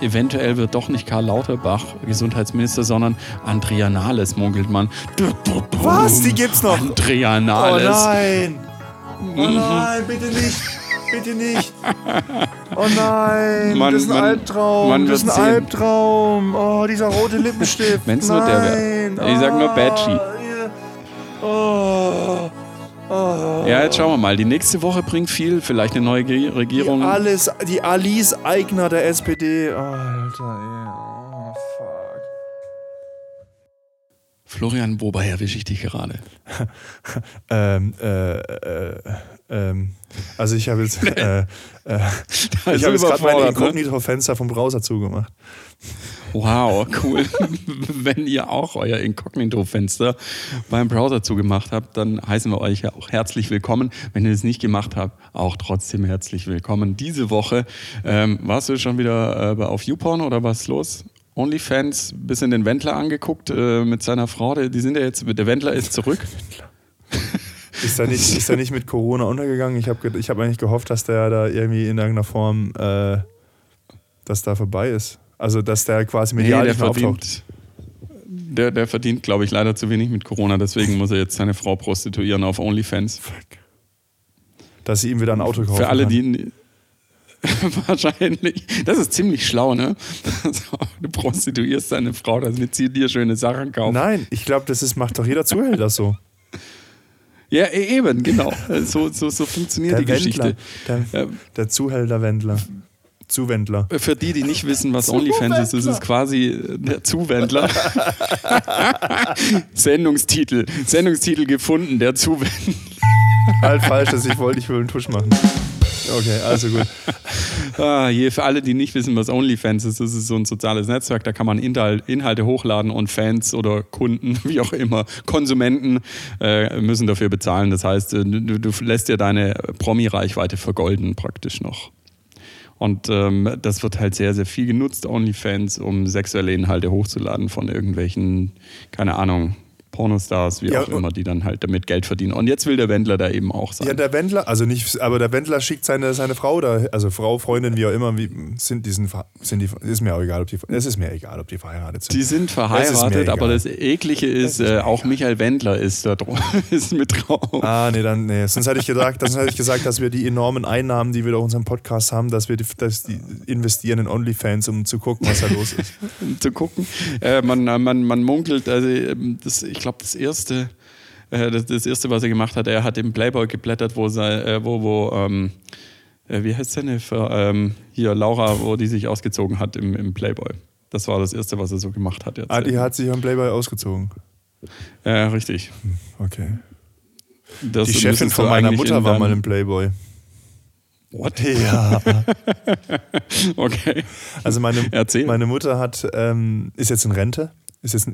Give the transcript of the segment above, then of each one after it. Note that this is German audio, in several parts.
eventuell wird doch nicht Karl Lauterbach Gesundheitsminister, sondern Andrea Nahles, munkelt man. Was? Die gibt's noch? Andrea Oh Nahles. nein! Oh nein, bitte nicht! Bitte nicht! Oh nein! Man- das ist ein man- Albtraum! man das ist ein sehen. Albtraum! Oh, dieser rote Lippenstift! Wenn's nur der wär. Nein. Ich sag nur Badgie. Ja, jetzt schauen wir mal. Die nächste Woche bringt viel, vielleicht eine neue Ge- Die, Regierung. alles, die Alice Eigner der SPD. Alter, ey. Oh, fuck. Florian, wobei erwische ich dich gerade? Ähm, äh, äh, ähm, also ich habe jetzt, äh, äh, ich habe jetzt gerade mein ne? Inkognito-Fenster vom Browser zugemacht. Wow, cool. Wenn ihr auch euer Inkognito-Fenster beim Browser zugemacht habt, dann heißen wir euch ja auch herzlich willkommen. Wenn ihr es nicht gemacht habt, auch trotzdem herzlich willkommen. Diese Woche ähm, warst du schon wieder äh, auf YouPorn oder was los? OnlyFans, bisschen den Wendler angeguckt äh, mit seiner Frau. Die sind ja jetzt, der Wendler ist zurück. Ist er nicht, ist er nicht mit Corona untergegangen? Ich habe ich hab eigentlich gehofft, dass der da irgendwie in irgendeiner Form, äh, dass da vorbei ist. Also, dass der quasi medial der nicht mehr auftaucht. verdient, der, der verdient, glaube ich, leider zu wenig mit Corona. Deswegen muss er jetzt seine Frau prostituieren auf OnlyFans. Dass sie ihm wieder ein Auto kaufen Für alle, kann. die. Wahrscheinlich. Das ist ziemlich schlau, ne? Du prostituierst deine Frau, damit sie dir schöne Sachen kauft. Nein, ich glaube, das ist, macht doch jeder Zuhälter so. Ja, e- eben, genau. So, so, so funktioniert Der die Wendler. Geschichte. Der, der Zuhälter-Wendler. Zuwendler. Für die, die nicht wissen, was OnlyFans ist, ist es quasi der Zuwendler. Sendungstitel. Sendungstitel gefunden, der Zuwendler. Halt falsch, dass ich wollte, ich will einen Tusch machen. Okay, also gut. Ah, hier für alle, die nicht wissen, was OnlyFans ist, das ist so ein soziales Netzwerk, da kann man Inhalt, Inhalte hochladen und Fans oder Kunden, wie auch immer, Konsumenten äh, müssen dafür bezahlen. Das heißt, äh, du, du lässt dir deine Promi-Reichweite vergolden praktisch noch. Und ähm, das wird halt sehr, sehr viel genutzt, OnlyFans, um sexuelle Inhalte hochzuladen von irgendwelchen, keine Ahnung, Pornostars, wie Ja, auch immer, die dann halt damit Geld verdienen. Und jetzt will der Wendler da eben auch sein. Ja, der Wendler, also nicht, aber der Wendler schickt seine, seine Frau da, also Frau, Freundin, wie auch immer, wie, sind diesen, sind die, ist mir auch egal, ob die, es ist mir egal, ob die verheiratet sind. Die sind ist verheiratet, aber das Eklige ist, äh, auch Michael Wendler ist da drauf, ist mit drauf. Ah, nee, dann, nee. Sonst hätte ich gesagt, sonst hätte ich gesagt, dass wir die enormen Einnahmen, die wir durch unseren Podcast haben, dass wir die, dass die investieren in OnlyFans, um zu gucken, was da los ist. zu gucken. Äh, man, man, man munkelt, also ähm, das, ich glaube, das erste, äh, das, das erste, was er gemacht hat, er hat im Playboy geblättert, wo, sei, äh, wo, wo ähm, äh, wie heißt seine, Ver- ähm, hier Laura, wo die sich ausgezogen hat im, im Playboy. Das war das erste, was er so gemacht hat jetzt. Ah, die hat sich am Playboy ausgezogen. Ja, richtig. Okay. Das Die Chefin von meiner Mutter war mal im Playboy. What? Ja. Okay. Also meine, Erzähl. meine Mutter hat, ähm, ist jetzt in Rente. Ist jetzt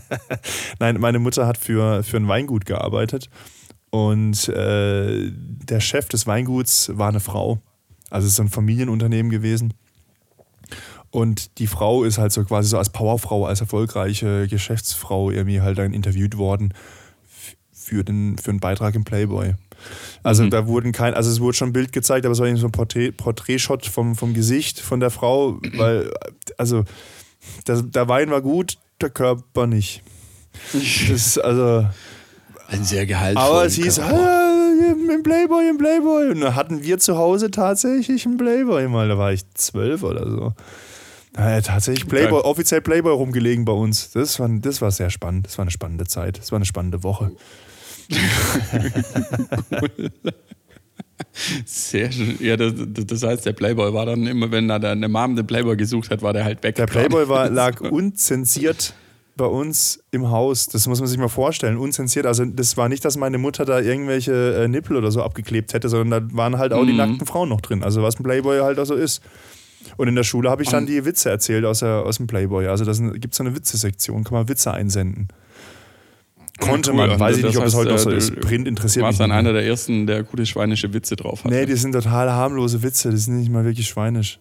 Nein, meine Mutter hat für, für ein Weingut gearbeitet und äh, der Chef des Weinguts war eine Frau. Also es ist so ein Familienunternehmen gewesen. Und die Frau ist halt so quasi so als Powerfrau, als erfolgreiche Geschäftsfrau irgendwie halt dann interviewt worden für den, für einen Beitrag im Playboy. Also Mhm. da wurden kein, also es wurde schon ein Bild gezeigt, aber es war irgendwie so ein Porträt, Porträtshot vom, vom Gesicht von der Frau, weil, also der, der Wein war gut, der Körper nicht. Das ist also. Ein sehr gehaltvoller. Aber es hieß, ah, im Playboy, im Playboy. Und dann hatten wir zu Hause tatsächlich einen Playboy mal. Da war ich zwölf oder so. Da hat tatsächlich Playboy, Geil. offiziell Playboy rumgelegen bei uns. Das war, das war sehr spannend. Das war eine spannende Zeit. Das war eine spannende Woche. Sehr schön. Ja, das, das heißt, der Playboy war dann immer, wenn da eine Mom den Playboy gesucht hat, war der halt weg. Der Playboy war, lag unzensiert bei uns im Haus. Das muss man sich mal vorstellen. Unzensiert. Also, das war nicht, dass meine Mutter da irgendwelche äh, Nippel oder so abgeklebt hätte, sondern da waren halt auch die Mhm. nackten Frauen noch drin. Also, was ein Playboy halt auch so ist. Und in der Schule habe ich dann die Witze erzählt aus, der, aus dem Playboy. Also, da gibt es so eine Witzesektion, kann man Witze einsenden. Konnte cool. man, weiß ich nicht, ob es heute noch äh, so du- ist. Print Du interessiert mich warst dann einer der ersten, der gute schweinische Witze drauf hatte. Nee, die sind total harmlose Witze, die sind nicht mal wirklich schweinisch.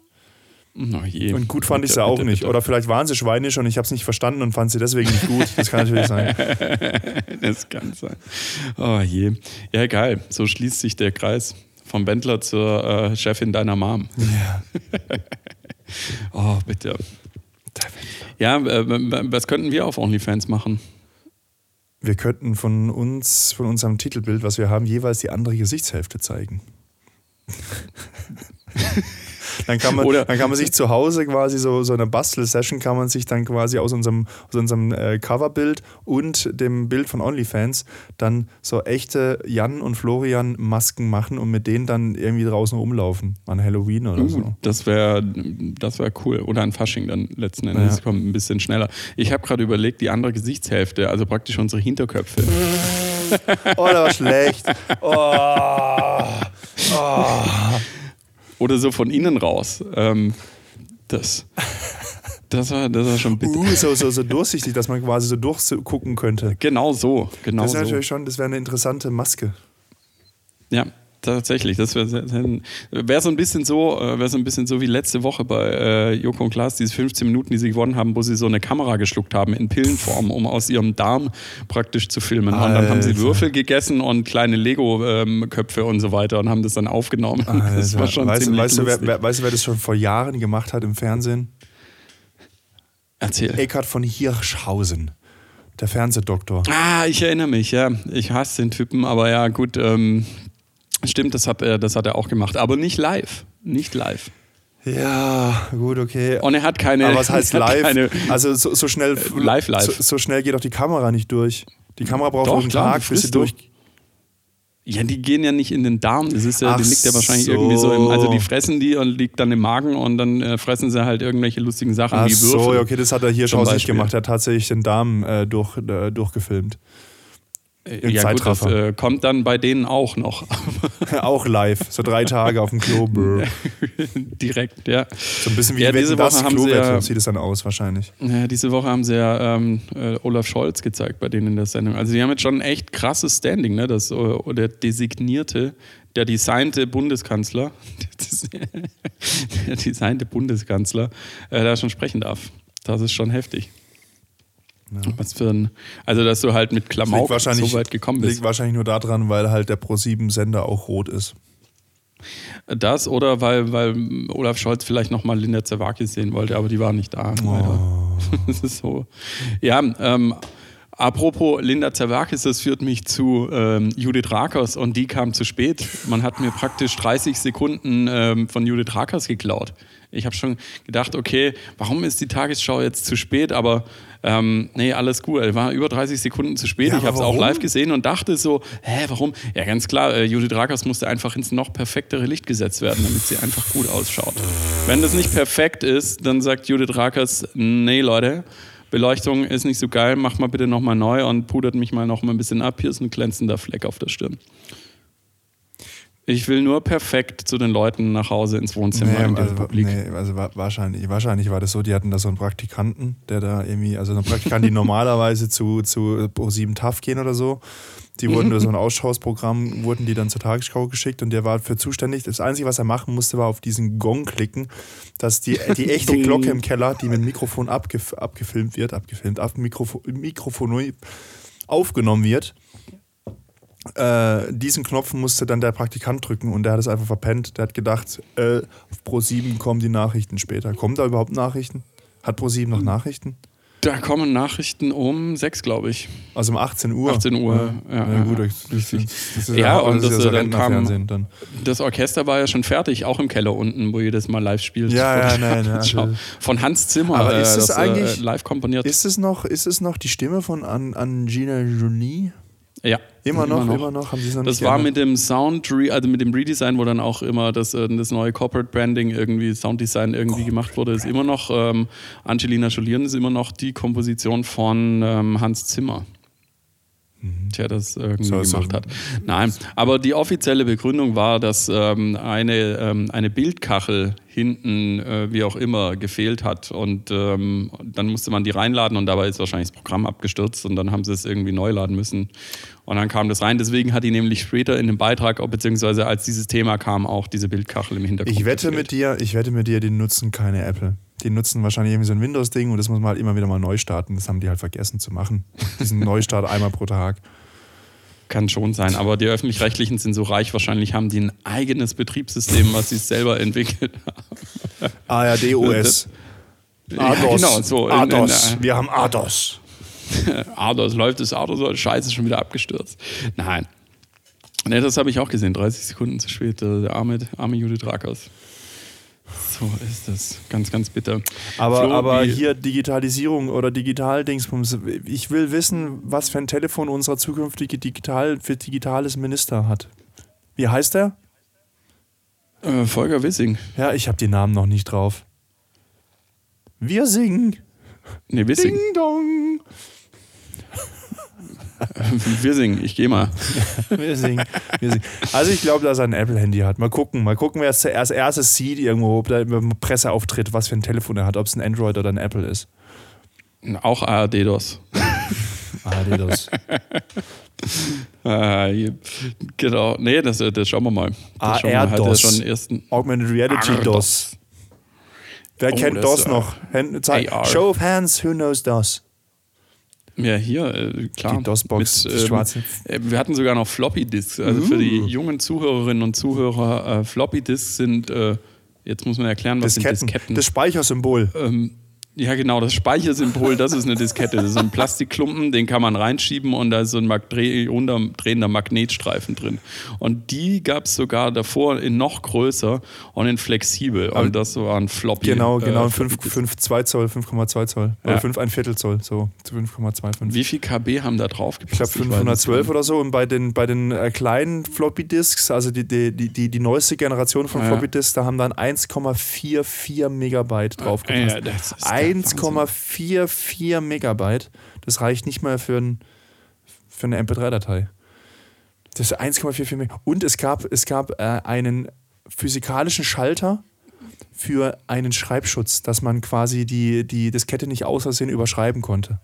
Oh je. Und gut fand ich sie auch bitte, nicht. bitte. Oder vielleicht waren sie schweinisch und ich habe es nicht verstanden und fand sie deswegen nicht gut. Das kann natürlich sein. Das kann sein. Oh je. Ja, geil. So schließt sich der Kreis vom Wendler zur äh, Chefin deiner Mom. Ja. Oh, bitte. Ja, äh, was könnten wir auf OnlyFans machen? Wir könnten von uns, von unserem Titelbild, was wir haben, jeweils die andere Gesichtshälfte zeigen. Dann kann man, Oder dann kann man sich zu Hause quasi so, so eine Bastel-Session kann man sich dann quasi aus unserem, aus unserem äh, Coverbild und dem Bild von OnlyFans dann so echte Jan und Florian Masken machen und mit denen dann irgendwie draußen rumlaufen an Halloween oder uh, so. Das wäre das wär cool. Oder an Fasching dann letzten Endes. Ja. Das kommt ein bisschen schneller. Ich habe gerade überlegt, die andere Gesichtshälfte, also praktisch unsere Hinterköpfe. oh, das war schlecht. Oh. Oh oder so von innen raus. Ähm, das, das, war, das war schon bitter. Uh, so, so, so durchsichtig, dass man quasi so durchgucken könnte. Genau so. Genau das wäre so. natürlich schon, das wäre eine interessante Maske. Ja, tatsächlich. Das wäre wär so ein bisschen so, äh, wäre so ein bisschen so wie letzte Woche bei äh, Joko und Klaas, diese 15 Minuten, die sie gewonnen haben, wo sie so eine Kamera geschluckt haben in Pillenform, um aus ihrem Darm praktisch zu filmen. Alter. Und dann haben sie Würfel gegessen und kleine Lego-Köpfe ähm, und so weiter und haben das dann aufgenommen. Alter. Das war schon weißt, weißt, du, wer, weißt du, wer das schon vor Jahren gemacht hat im Fernsehen? Erzähl. Eckhard von Hirschhausen. Der Fernsehdoktor. Ah, ich erinnere mich, ja. Ich hasse den Typen, aber ja, gut, ähm, Stimmt, das hat, er, das hat er auch gemacht, aber nicht live. Nicht live. Ja, gut, okay. Und er hat keine. Aber was heißt live? Also so, so schnell. Äh, live, live. So, so, schnell geht doch die Kamera nicht durch. Die Kamera braucht doch, einen klar, Tag, bis sie durch. Ja, die gehen ja nicht in den Darm. Das ist ja, die liegt ja wahrscheinlich so. irgendwie so im, also die fressen die und liegt dann im Magen und dann äh, fressen sie halt irgendwelche lustigen Sachen Ach wie Würfel. So, okay, das hat er hier schon nicht gemacht. Er hat tatsächlich den Darm äh, durch, äh, durchgefilmt. Im ja, gut, das äh, kommt dann bei denen auch noch. auch live, so drei Tage auf dem Klo. Direkt, ja. So ein bisschen wie ja, diese Woche das haben sie ja, sieht es dann aus wahrscheinlich. Ja, diese Woche haben sie ja ähm, äh, Olaf Scholz gezeigt bei denen in der Sendung. Also die haben jetzt schon ein echt krasses Standing, ne? Das, äh, der designierte, der designte Bundeskanzler, der designte Bundeskanzler, äh, da schon sprechen darf. Das ist schon heftig. Ja. Was für ein, also dass du halt mit Klamauk so weit gekommen bist. Liegt wahrscheinlich nur daran, weil halt der Pro7-Sender auch rot ist. Das oder weil, weil Olaf Scholz vielleicht nochmal Linda Zerwakis sehen wollte, aber die war nicht da. Oh. Das ist so. Ja, ähm, Apropos Linda Zerwakis, das führt mich zu ähm, Judith Rakers und die kam zu spät. Man hat mir praktisch 30 Sekunden ähm, von Judith Rakers geklaut. Ich habe schon gedacht, okay, warum ist die Tagesschau jetzt zu spät? Aber ähm, nee, alles gut. Er war über 30 Sekunden zu spät. Ja, ich habe es auch live gesehen und dachte so, hä, warum? Ja, ganz klar, äh, Judith Rakers musste einfach ins noch perfektere Licht gesetzt werden, damit sie einfach gut ausschaut. Wenn das nicht perfekt ist, dann sagt Judith Rakers, nee, Leute, Beleuchtung ist nicht so geil, mach mal bitte nochmal neu und pudert mich mal noch mal ein bisschen ab. Hier ist ein glänzender Fleck auf der Stirn. Ich will nur perfekt zu den Leuten nach Hause ins Wohnzimmer nee, in der also, Republik. Nee, also wahrscheinlich, wahrscheinlich war das so, die hatten da so einen Praktikanten, der da irgendwie, also einen Praktikanten, die normalerweise zu, zu Pro7 TAF gehen oder so. Die wurden durch so ein Ausschausprogramm, wurden die dann zur Tagesschau geschickt und der war für zuständig. Das Einzige, was er machen musste, war auf diesen Gong klicken, dass die, die echte Glocke im Keller, die mit dem Mikrofon abgef abgefilmt wird, abgefilmt, ab Mikrofon, Mikrofon aufgenommen wird. Äh, diesen Knopf musste dann der Praktikant drücken und der hat es einfach verpennt. Der hat gedacht, äh, auf Pro 7 kommen die Nachrichten später. Kommen da überhaupt Nachrichten? Hat Pro 7 noch Nachrichten? Da kommen Nachrichten um sechs, glaube ich. Also um 18 Uhr. 18 Uhr, ja. ja, ja gut, das, das, das ist ja, und das, das, dann kam, dann. das Orchester war ja schon fertig, auch im Keller unten, wo jedes Mal live spielt. Ja, ja, nein, ja. Von Hans Zimmer, Aber ist es äh, eigentlich live komponiert. Ist es noch, ist es noch die Stimme von Angina Jolie? Ja. Immer noch, immer noch, immer noch haben sie es noch Das war mit dem Sound, also mit dem Redesign, wo dann auch immer das, äh, das neue Corporate Branding irgendwie, Sounddesign irgendwie Corporate gemacht wurde, ist immer noch, ähm, Angelina Jolie ist immer noch die Komposition von ähm, Hans Zimmer der das irgendwie so, gemacht so. hat. Nein, aber die offizielle Begründung war, dass ähm, eine, ähm, eine Bildkachel hinten, äh, wie auch immer, gefehlt hat. Und ähm, dann musste man die reinladen und dabei ist wahrscheinlich das Programm abgestürzt und dann haben sie es irgendwie neu laden müssen. Und dann kam das rein. Deswegen hat die nämlich später in dem Beitrag, beziehungsweise als dieses Thema kam, auch diese Bildkachel im Hintergrund. Ich wette mit dir, ich wette mit dir, die nutzen keine Apple. Die nutzen wahrscheinlich irgendwie so ein Windows-Ding und das muss man halt immer wieder mal neu starten. Das haben die halt vergessen zu machen. Diesen Neustart einmal pro Tag. Kann schon sein, aber die öffentlich-rechtlichen sind so reich, wahrscheinlich haben die ein eigenes Betriebssystem, was sie selber entwickelt haben. ARD-OS. Ja, genau, so. ADOS. Wir haben ADOS. Ados, läuft es Ados oder Scheiße, schon wieder abgestürzt. Nein. Ne, das habe ich auch gesehen, 30 Sekunden zu spät, der, der arme, arme Judith Rakers. So ist das. Ganz, ganz bitter. Aber, Flo, aber hier Digitalisierung oder Digitaldingsbums. Ich will wissen, was für ein Telefon unser zukünftige Digital für digitales Minister hat. Wie heißt er? Äh, Volker Wissing. Ja, ich habe die Namen noch nicht drauf. Wir singen. Ne, Wissing. Ding dong. Wissing, ich gehe mal. Wir singen. Wir singen. Also ich glaube, dass er ein Apple-Handy hat. Mal gucken. Mal gucken, wer es zuerst erstes sieht irgendwo, ob da im Presseauftritt, was für ein Telefon er hat, ob es ein Android oder ein Apple ist. Auch ARD-DOS. Ah, das. Äh, genau. Nee, das, das schauen wir mal. Wir AR-DOS. ersten. Augmented Reality AR-DOS. DOS. Wer Oh, kennt das, DOS äh, noch? Hand, zeig, AR. Show of Hands, who knows DOS? Ja, hier, äh, klar. Die DOS-Box, die ähm, schwarze. äh, Wir hatten sogar noch Floppy-Disks. Also für die Uh. jungen Zuhörerinnen und Zuhörer, äh, Floppy-Disks sind, äh, jetzt muss man erklären, was Disketten. sind Disketten. Das Speichersymbol. ähm, ja, genau, das Speichersymbol, das ist eine Diskette. Das ist so ein Plastikklumpen, den kann man reinschieben und da ist so ein drehender Magnetstreifen drin. Und die gab es sogar davor in noch größer und in flexibel. Und das war ein Floppy. Genau, genau. äh, 5, Floppy-Disk. 5,2 Zoll, 5,2 Zoll. Oder Ja. 5, ein Viertel Zoll, so. zu 5,25. Wie viel KB haben da drauf Ich glaube 512 oder so. Und bei den, bei den äh, kleinen Floppy Disks, also die, die, die, die, die neueste Generation von Ja. Floppy Disks, da haben dann 1,44 Megabyte drauf Ja, gepasst. das ist der 1,44 Megabyte. Das reicht nicht mal für, ein, für eine MP3-Datei. Das ist 1,44 Megabyte. Und es gab, es gab äh, einen physikalischen Schalter für einen Schreibschutz, dass man quasi die, die Diskette nicht aus Versehen überschreiben konnte.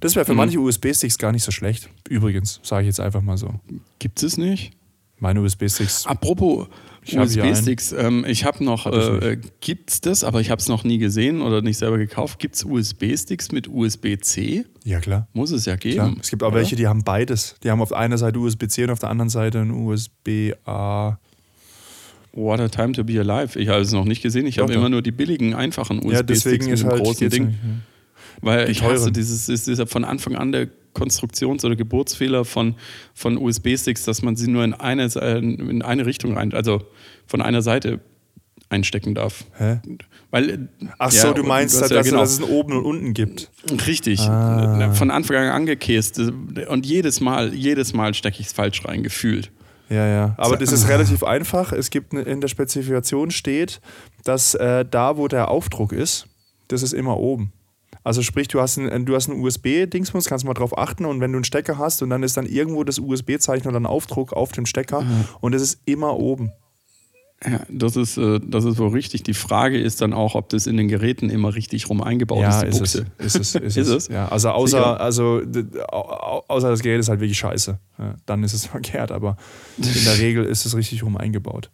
Das wäre für Mhm. manche USB-Sticks gar nicht so schlecht. Übrigens, sage ich jetzt einfach mal so. Gibt es nicht? Meine USB-Sticks. Apropos USB-Sticks, ähm, ich habe noch, Hab äh, gibt's das, aber ich habe es noch nie gesehen oder nicht selber gekauft. Gibt es USB-Sticks mit USB-C? Ja, klar. Muss es ja geben. klar. Es gibt auch oder? welche, die haben beides. Die haben auf einer Seite USB-C und auf der anderen Seite ein USB-A. What a time to be alive. Ich habe es noch nicht gesehen. Ich habe immer nur die billigen, einfachen Ja, USB-Sticks deswegen mit dem halt großen Ding. nicht, ja. Weil Die ich hasse dieses, ist, ist ja von Anfang an der Konstruktions- oder Geburtsfehler von, von USB-Sticks, dass man sie nur in eine, in eine Richtung rein, also von einer Seite einstecken darf. Hä? Weil, Ach ja, so, du meinst, hast dass, ja genau. dass es einen oben und unten gibt. Richtig. Ah. Von Anfang an angekäst. Und jedes Mal, jedes Mal stecke ich es falsch rein, gefühlt. Ja, ja. Aber das ist relativ einfach. Es gibt ne- in der Spezifikation steht, dass äh, da, wo der Aufdruck ist, das ist immer oben. Also sprich, du hast ein, du hast ein USB-Dingsbums, kannst mal drauf achten und wenn du einen Stecker hast und dann ist dann irgendwo das USB-Zeichen oder ein Aufdruck auf dem Stecker und es ist immer oben. Ja, das ist, äh, das ist wohl richtig. Die Frage ist dann auch, ob das in den Geräten immer richtig rum eingebaut ja, ist, ist es, ist es. Ist, Ist es. Ja, also außer, Sicher? also, außer das Gerät ist halt wirklich scheiße. Ja, dann ist es verkehrt, aber in der Regel ist es richtig rum eingebaut.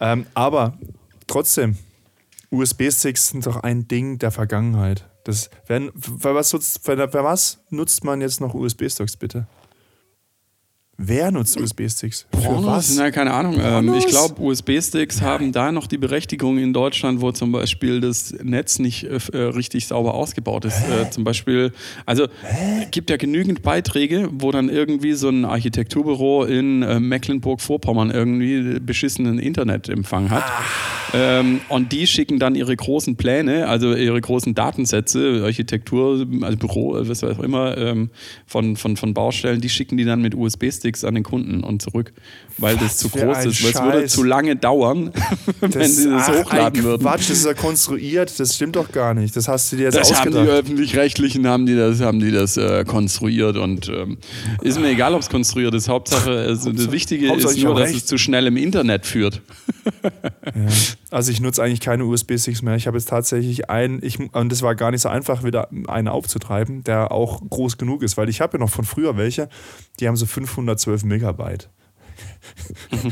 Ähm, aber trotzdem, USB-Sticks sind doch ein Ding der Vergangenheit. Das, wenn, für, was nutzt, für, was nutzt man jetzt noch USB-Sticks, bitte? Wer nutzt USB-Sticks? Für was? Na, keine Ahnung. Ähm, ich glaube, USB-Sticks haben da noch die Berechtigung in Deutschland, wo zum Beispiel das Netz nicht äh, äh, richtig sauber ausgebaut ist. Äh, zum Beispiel, also gibt ja genügend Beiträge, wo dann irgendwie so ein Architekturbüro in äh, Mecklenburg-Vorpommern irgendwie beschissenen Internetempfang hat. Ähm, und die schicken dann ihre großen Pläne, also ihre großen Datensätze, Architektur, also Büro, äh, was auch immer, ähm, von, von, von Baustellen, die schicken die dann mit USB-Sticks an den Kunden und zurück, weil das zu groß ist. Weil es würde zu lange dauern, wenn sie das ach, hochladen würden. Quatsch, das ist ja konstruiert, das stimmt doch gar nicht. Das hast du dir jetzt Das haben die ausgedacht. öffentlich-rechtlichen haben die das, haben die das äh, konstruiert und ähm, ist mir egal, ob es konstruiert ist. Hauptsache, es, das Wichtige Hauptsache, ist nur, dass es zu schnell im Internet führt. Also ich nutze eigentlich keine USB-Sticks mehr. Ich habe jetzt tatsächlich einen, ich, und das war gar nicht so einfach, wieder einen aufzutreiben, der auch groß genug ist, weil ich habe ja noch von früher welche, die haben so 512 Megabyte.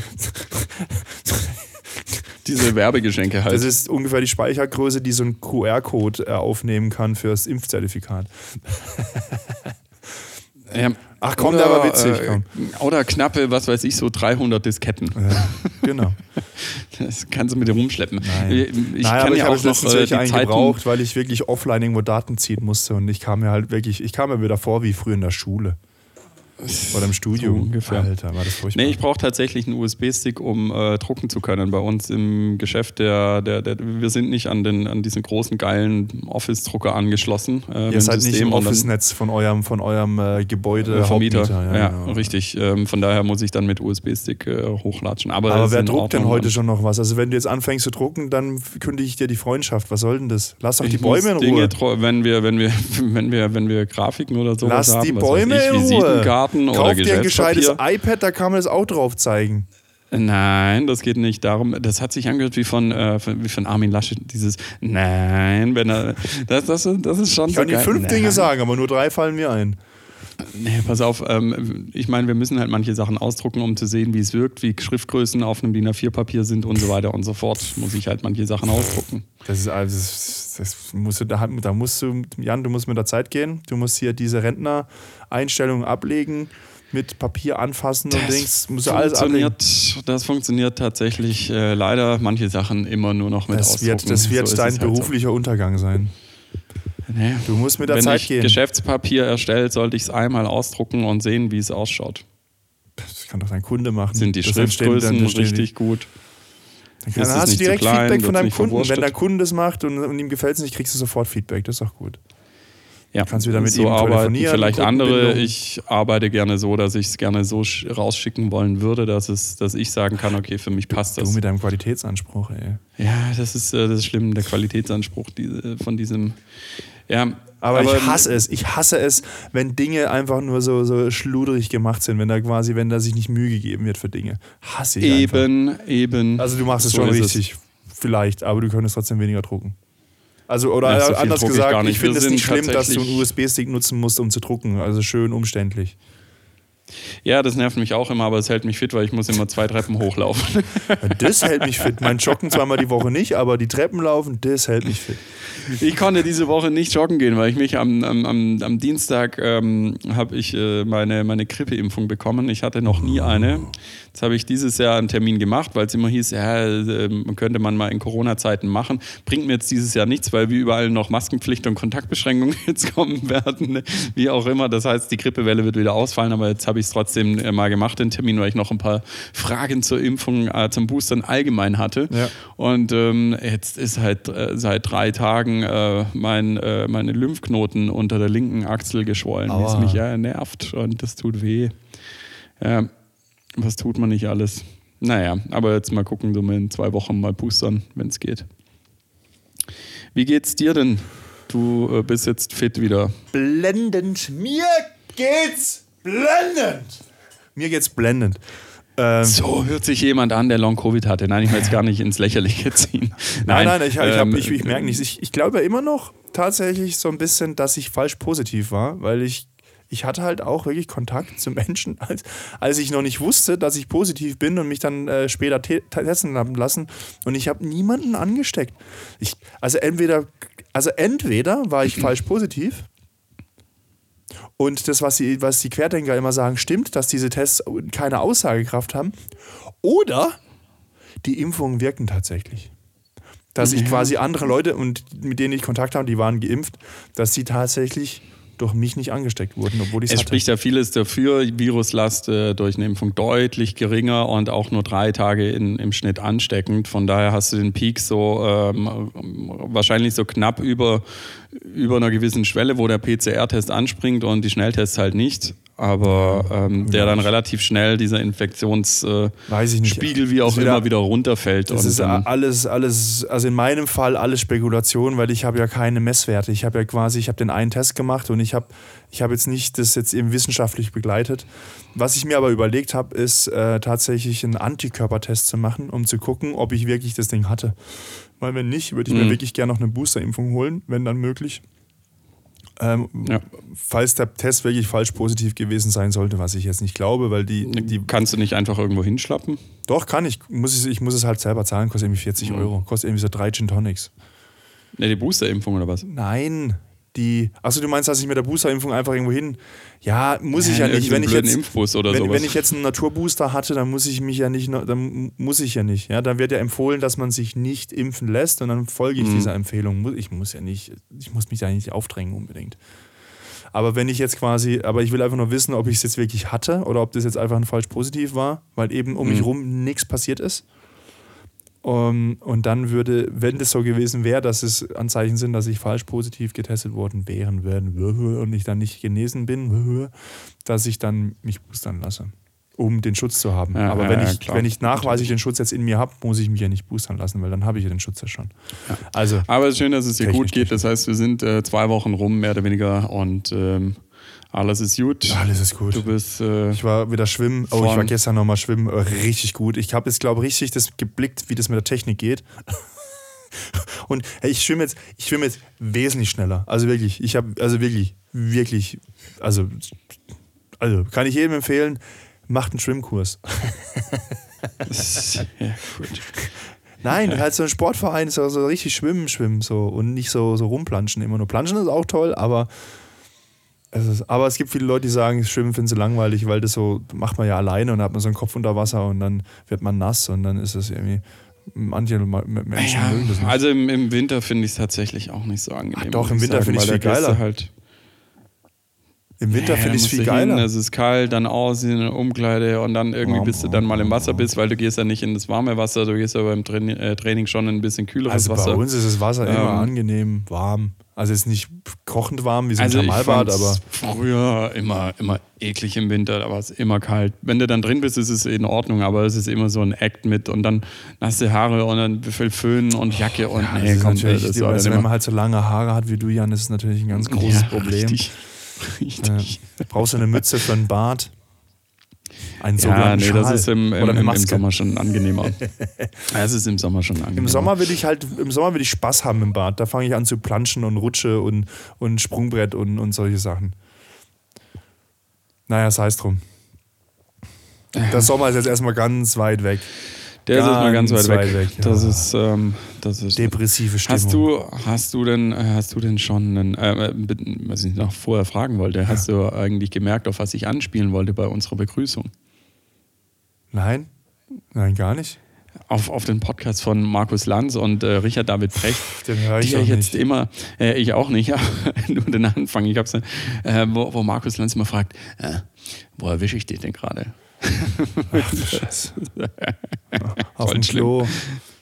Diese Werbegeschenke halt. Das ist ungefähr die Speichergröße, die so ein QR-Code äh, aufnehmen kann fürs Impfzertifikat. Ja, Ach komm, oder, der war witzig. äh, Komm. Oder knappe, was weiß ich, so 300 Disketten. Ja, genau. Das kannst du mit dir rumschleppen. Nein. Ich Nein, kann ich ja habe auch noch äh, die Zeiten. eingebraucht, weil ich wirklich offline irgendwo Daten ziehen musste und ich kam mir halt wirklich, ich kam mir wieder vor wie früher in der Schule. Oder im Studium. So ungefähr. Alter, war das furchtbar. Nee, ich brauche tatsächlich einen USB-Stick, um äh, drucken zu können. Bei uns im Geschäft, der, der, der, wir sind nicht an, den, an diesen großen, geilen Office-Drucker angeschlossen. Äh, Ihr seid nicht im Office-Netz von eurem, von eurem äh, Gebäude. äh, Vermieter. Hauptmieter, Ja, genau. richtig. Ähm, von daher muss ich dann mit USB-Stick äh, hochlatschen. Aber, Aber wer druckt denn heute schon noch was? Also wenn du jetzt anfängst zu drucken, dann kündige ich dir die Freundschaft. Was soll denn das? Lass doch die Ich muss Bäume in Dinge, Ruhe. tro- wenn wir, wenn wir, wenn wir, wenn wir Grafiken oder sowas Lass haben, die Bäume in Ruhe. Visitenkarten Kauf oder dir ein gescheites iPad, da kann man das auch drauf zeigen. Nein, das geht nicht darum. Das hat sich angehört wie von, äh, wie von Armin Laschet. Dieses Nein, wenn er. Das, das, das ist schon Ich so kann dir geil. fünf Nein. Dinge sagen, aber nur drei fallen mir ein. Nee, pass auf. Ähm, ich meine, wir müssen halt manche Sachen ausdrucken, um zu sehen, wie es wirkt, wie Schriftgrößen auf einem DIN A4-Papier sind und so weiter und so fort. Muss ich halt manche Sachen ausdrucken. Das ist also, das, das musst du, da, da musst du, Jan, du musst mit der Zeit gehen. Du musst hier diese Rentner-Einstellungen ablegen, mit Papier anfassen und Dings. Musst du alles ablegen. funktioniert, das funktioniert tatsächlich äh, leider manche Sachen immer nur noch mit Das Ausdrucken. wird, das wird So dein halt so. beruflicher Untergang sein. Nee. Du musst mit der Wenn Zeit ich gehen. Geschäftspapier erstellt, sollte ich es einmal ausdrucken und sehen, wie es ausschaut. Das kann doch dein Kunde machen. Sind die Das Schriftgrößen richtig gut? Es dann hast du direkt klein, Feedback von deinem Kunden. Wenn der Kunde das macht und, und ihm gefällt es nicht, kriegst du sofort Feedback. Das ist auch gut. Ja, Kannst wieder mit so ihm arbeiten telefonieren, vielleicht andere. Ich arbeite gerne so, dass ich es gerne so sch- rausschicken wollen würde, dass, es, dass ich sagen kann, okay, für mich passt Du das. mit deinem Qualitätsanspruch, ey. Ja, das ist, äh, das ist schlimm, der Qualitätsanspruch diese, von diesem. Ja, Aber, ich hasse es. Ich hasse es, wenn Dinge einfach nur so, so schludrig gemacht sind, wenn da quasi, wenn da sich nicht Mühe gegeben wird für Dinge. Hasse ich einfach. Eben, eben. Also du machst es So schon richtig, vielleicht, aber du könntest trotzdem weniger drucken. Also, oder so anders ich gesagt, ich, nicht. finde es nicht schlimm, dass du einen USB-Stick nutzen musst, um zu drucken. Also schön umständlich. Ja, das nervt mich auch immer, aber es hält mich fit, weil ich muss immer zwei Treppen hochlaufen. Das hält mich fit. Mein Joggen zweimal die Woche nicht, aber die Treppen laufen, das hält mich fit. Ich konnte diese Woche nicht joggen gehen, weil ich mich am, am, am, Dienstag ähm, habe ich äh, meine, meine Grippeimpfung bekommen. Ich hatte noch nie eine. Jetzt habe ich dieses Jahr einen Termin gemacht, weil es immer hieß, ja, äh, könnte man mal in Corona-Zeiten machen. Bringt mir jetzt dieses Jahr nichts, weil wie überall noch Maskenpflicht und Kontaktbeschränkungen jetzt kommen werden. ne? Wie auch immer. Das heißt, die Grippewelle wird wieder ausfallen, aber jetzt habe ich es trotzdem äh, mal gemacht, den Termin, weil ich noch ein paar Fragen zur Impfung, äh, zum Boostern allgemein hatte. Ja. Und ähm, jetzt ist halt äh, seit drei Tagen äh, mein, äh, meine Lymphknoten unter der linken Achsel geschwollen, Aua. mich ja nervt und das tut weh. Ja, was tut man nicht alles? Naja, aber jetzt mal gucken, so in zwei Wochen mal boostern, wenn es geht. Wie geht's dir denn? Du äh, bist jetzt fit wieder. Blendend. Mir geht's blendend. Mir geht's blendend. Ähm, So hört sich jemand an, der Long-Covid hatte. Nein, ich will jetzt gar nicht ins Lächerliche ziehen. Nein, nein, ich, ich, ähm, ich, ich merke nicht. Ich, ich glaube immer noch tatsächlich so ein bisschen, dass ich falsch positiv war, weil ich, ich hatte halt auch wirklich Kontakt zu Menschen, als, als ich noch nicht wusste, dass ich positiv bin und mich dann äh, später te testen haben lassen und ich habe niemanden angesteckt. Ich, also entweder, also entweder war ich falsch positiv und das, was die, was die Querdenker immer sagen, stimmt, dass diese Tests keine Aussagekraft haben. Oder die Impfungen wirken tatsächlich. Dass ich quasi andere Leute, und mit denen ich Kontakt habe, die waren geimpft, dass sie tatsächlich durch mich nicht angesteckt wurden, obwohl ich Es es hatte. spricht ja vieles dafür, Viruslast äh, durch eine Impfung deutlich geringer und auch nur drei Tage in, im Schnitt ansteckend. Von daher hast du den Peak so ähm, wahrscheinlich so knapp über, über einer gewissen Schwelle, wo der PCR-Test anspringt und die Schnelltests halt nicht. Aber ähm, der dann relativ schnell dieser Infektionsspiegel. Spiegel wie auch Ist wieder- immer wieder runterfällt. Das und ist alles, alles, also in meinem Fall alles Spekulation, weil ich habe ja keine Messwerte. Ich habe ja quasi, ich habe den einen Test gemacht und ich habe, ich habe jetzt nicht das jetzt eben wissenschaftlich begleitet. Was ich mir aber überlegt habe, ist äh, tatsächlich einen Antikörpertest zu machen, um zu gucken, ob ich wirklich das Ding hatte. Weil wenn nicht, würde ich mir Mhm. wirklich gerne noch eine Boosterimpfung holen, wenn dann möglich. Ähm, Ja. Falls der Test wirklich falsch positiv gewesen sein sollte, was ich jetzt nicht glaube, weil die, die kannst du nicht einfach irgendwo hinschlappen? doch kann ich, muss ich, ich muss es halt selber zahlen, kostet irgendwie 40 Mhm. Euro, kostet irgendwie so drei Gin Tonics. Ne, die Boosterimpfung oder was? Nein, die. Achso, du meinst, dass ich mit der Boosterimpfung einfach irgendwo hin. Ja, muss ich ja, nicht. Wenn ich, jetzt, Impfbus oder wenn, sowas. wenn ich jetzt einen Naturbooster hatte, dann muss ich mich ja nicht, dann muss ich ja nicht. Ja, dann wird ja empfohlen, dass man sich nicht impfen lässt und dann folge ich mhm. dieser Empfehlung. Ich muss ja nicht, ich muss mich da nicht aufdrängen unbedingt. Aber wenn ich jetzt quasi, aber ich will einfach nur wissen, ob ich es jetzt wirklich hatte oder ob das jetzt einfach ein falsch positiv war, weil eben um mhm. mich rum nichts passiert ist. Um, und dann würde, wenn das so gewesen wäre, dass es Anzeichen sind, dass ich falsch positiv getestet worden wären würden und ich dann nicht genesen bin, dass ich dann mich boostern lasse, um den Schutz zu haben. Ja, Aber wenn, ja, ich, wenn ich nachweislich den Schutz jetzt in mir habe, muss ich mich ja nicht boostern lassen, weil dann habe ich ja den Schutz ja schon. Also, Aber es ist schön, dass es dir gut geht. Das heißt, wir sind äh, zwei Wochen rum, mehr oder weniger, und ähm, alles ist gut. Alles ist gut. Du bist. Äh, ich war wieder schwimmen. Oh, ich war gestern nochmal schwimmen. Oh, richtig gut. Ich habe jetzt, glaube ich, richtig das geblickt, wie das mit der Technik geht. Und hey, ich schwimme jetzt, ich schwimme jetzt wesentlich schneller. Also wirklich, ich habe, also wirklich, wirklich, also, also kann ich jedem empfehlen, macht einen Schwimmkurs. ja, gut. Nein, halt so ein Sportverein ist so, so richtig schwimmen, schwimmen so und nicht so, so rumplanschen immer nur. Planschen ist auch toll, aber es ist, aber es gibt viele Leute, die sagen, Schwimmen finden sie langweilig, weil das so macht man ja alleine und dann hat man so einen Kopf unter Wasser und dann wird man nass und dann ist es irgendwie. Manche Menschen ja, mögen das nicht. Also im, im Winter finde ich es tatsächlich auch nicht so angenehm. Ach doch, im Winter finde ich es viel geiler. Halt Im Winter ja, finde ich es viel geiler. Hin, es ist kalt, dann aus in der Umkleide und dann irgendwie, bis du dann mal im Wasser bist, weil du gehst ja nicht in das warme Wasser, du gehst ja beim äh, Training schon in ein bisschen kühleres also Wasser. Bei uns ist das Wasser ähm, immer angenehm, warm. Also ist nicht kochend warm wie so ein also Thermalbad, aber. Früher immer, immer eklig im Winter, da war es immer kalt. Wenn du dann drin bist, ist es in Ordnung, aber es ist immer so ein Act mit und dann nasse Haare und dann viel Föhn und Jacke und ja, nee, das kommt das die, also Wenn man halt so lange Haare hat wie du, Jan, ist es natürlich ein ganz großes ja, Problem. Richtig. Richtig. Äh, brauchst du eine Mütze für einen Bart? Ein ja, nee, Schal. das ist im, im, im, im Sommer schon angenehmer. es ist im Sommer schon angenehmer. Im Sommer will ich halt, im Sommer will ich Spaß haben im Bad. Da fange ich an zu planschen und rutsche und, und Sprungbrett und, und solche Sachen. Naja, sei es drum. Der Sommer ist jetzt erstmal ganz weit weg. Der ganz ist erstmal ganz weit, weit weg. weg. Das, ja. ist, ähm, das ist. Depressive Stimmung. Hast du, hast du denn, hast du denn schon, einen, äh, was ich noch vorher fragen wollte, ja. hast du eigentlich gemerkt, auf was ich anspielen wollte bei unserer Begrüßung? Nein, nein, gar nicht. Auf, auf den Podcast von Markus Lanz und äh, Richard David Precht, den höre ich die ja jetzt nicht. immer, äh, ich auch nicht, nur den Anfang, ich hab's, äh, wo, wo Markus Lanz immer fragt, äh, wo erwische ich dich denn gerade? auf dem Klo.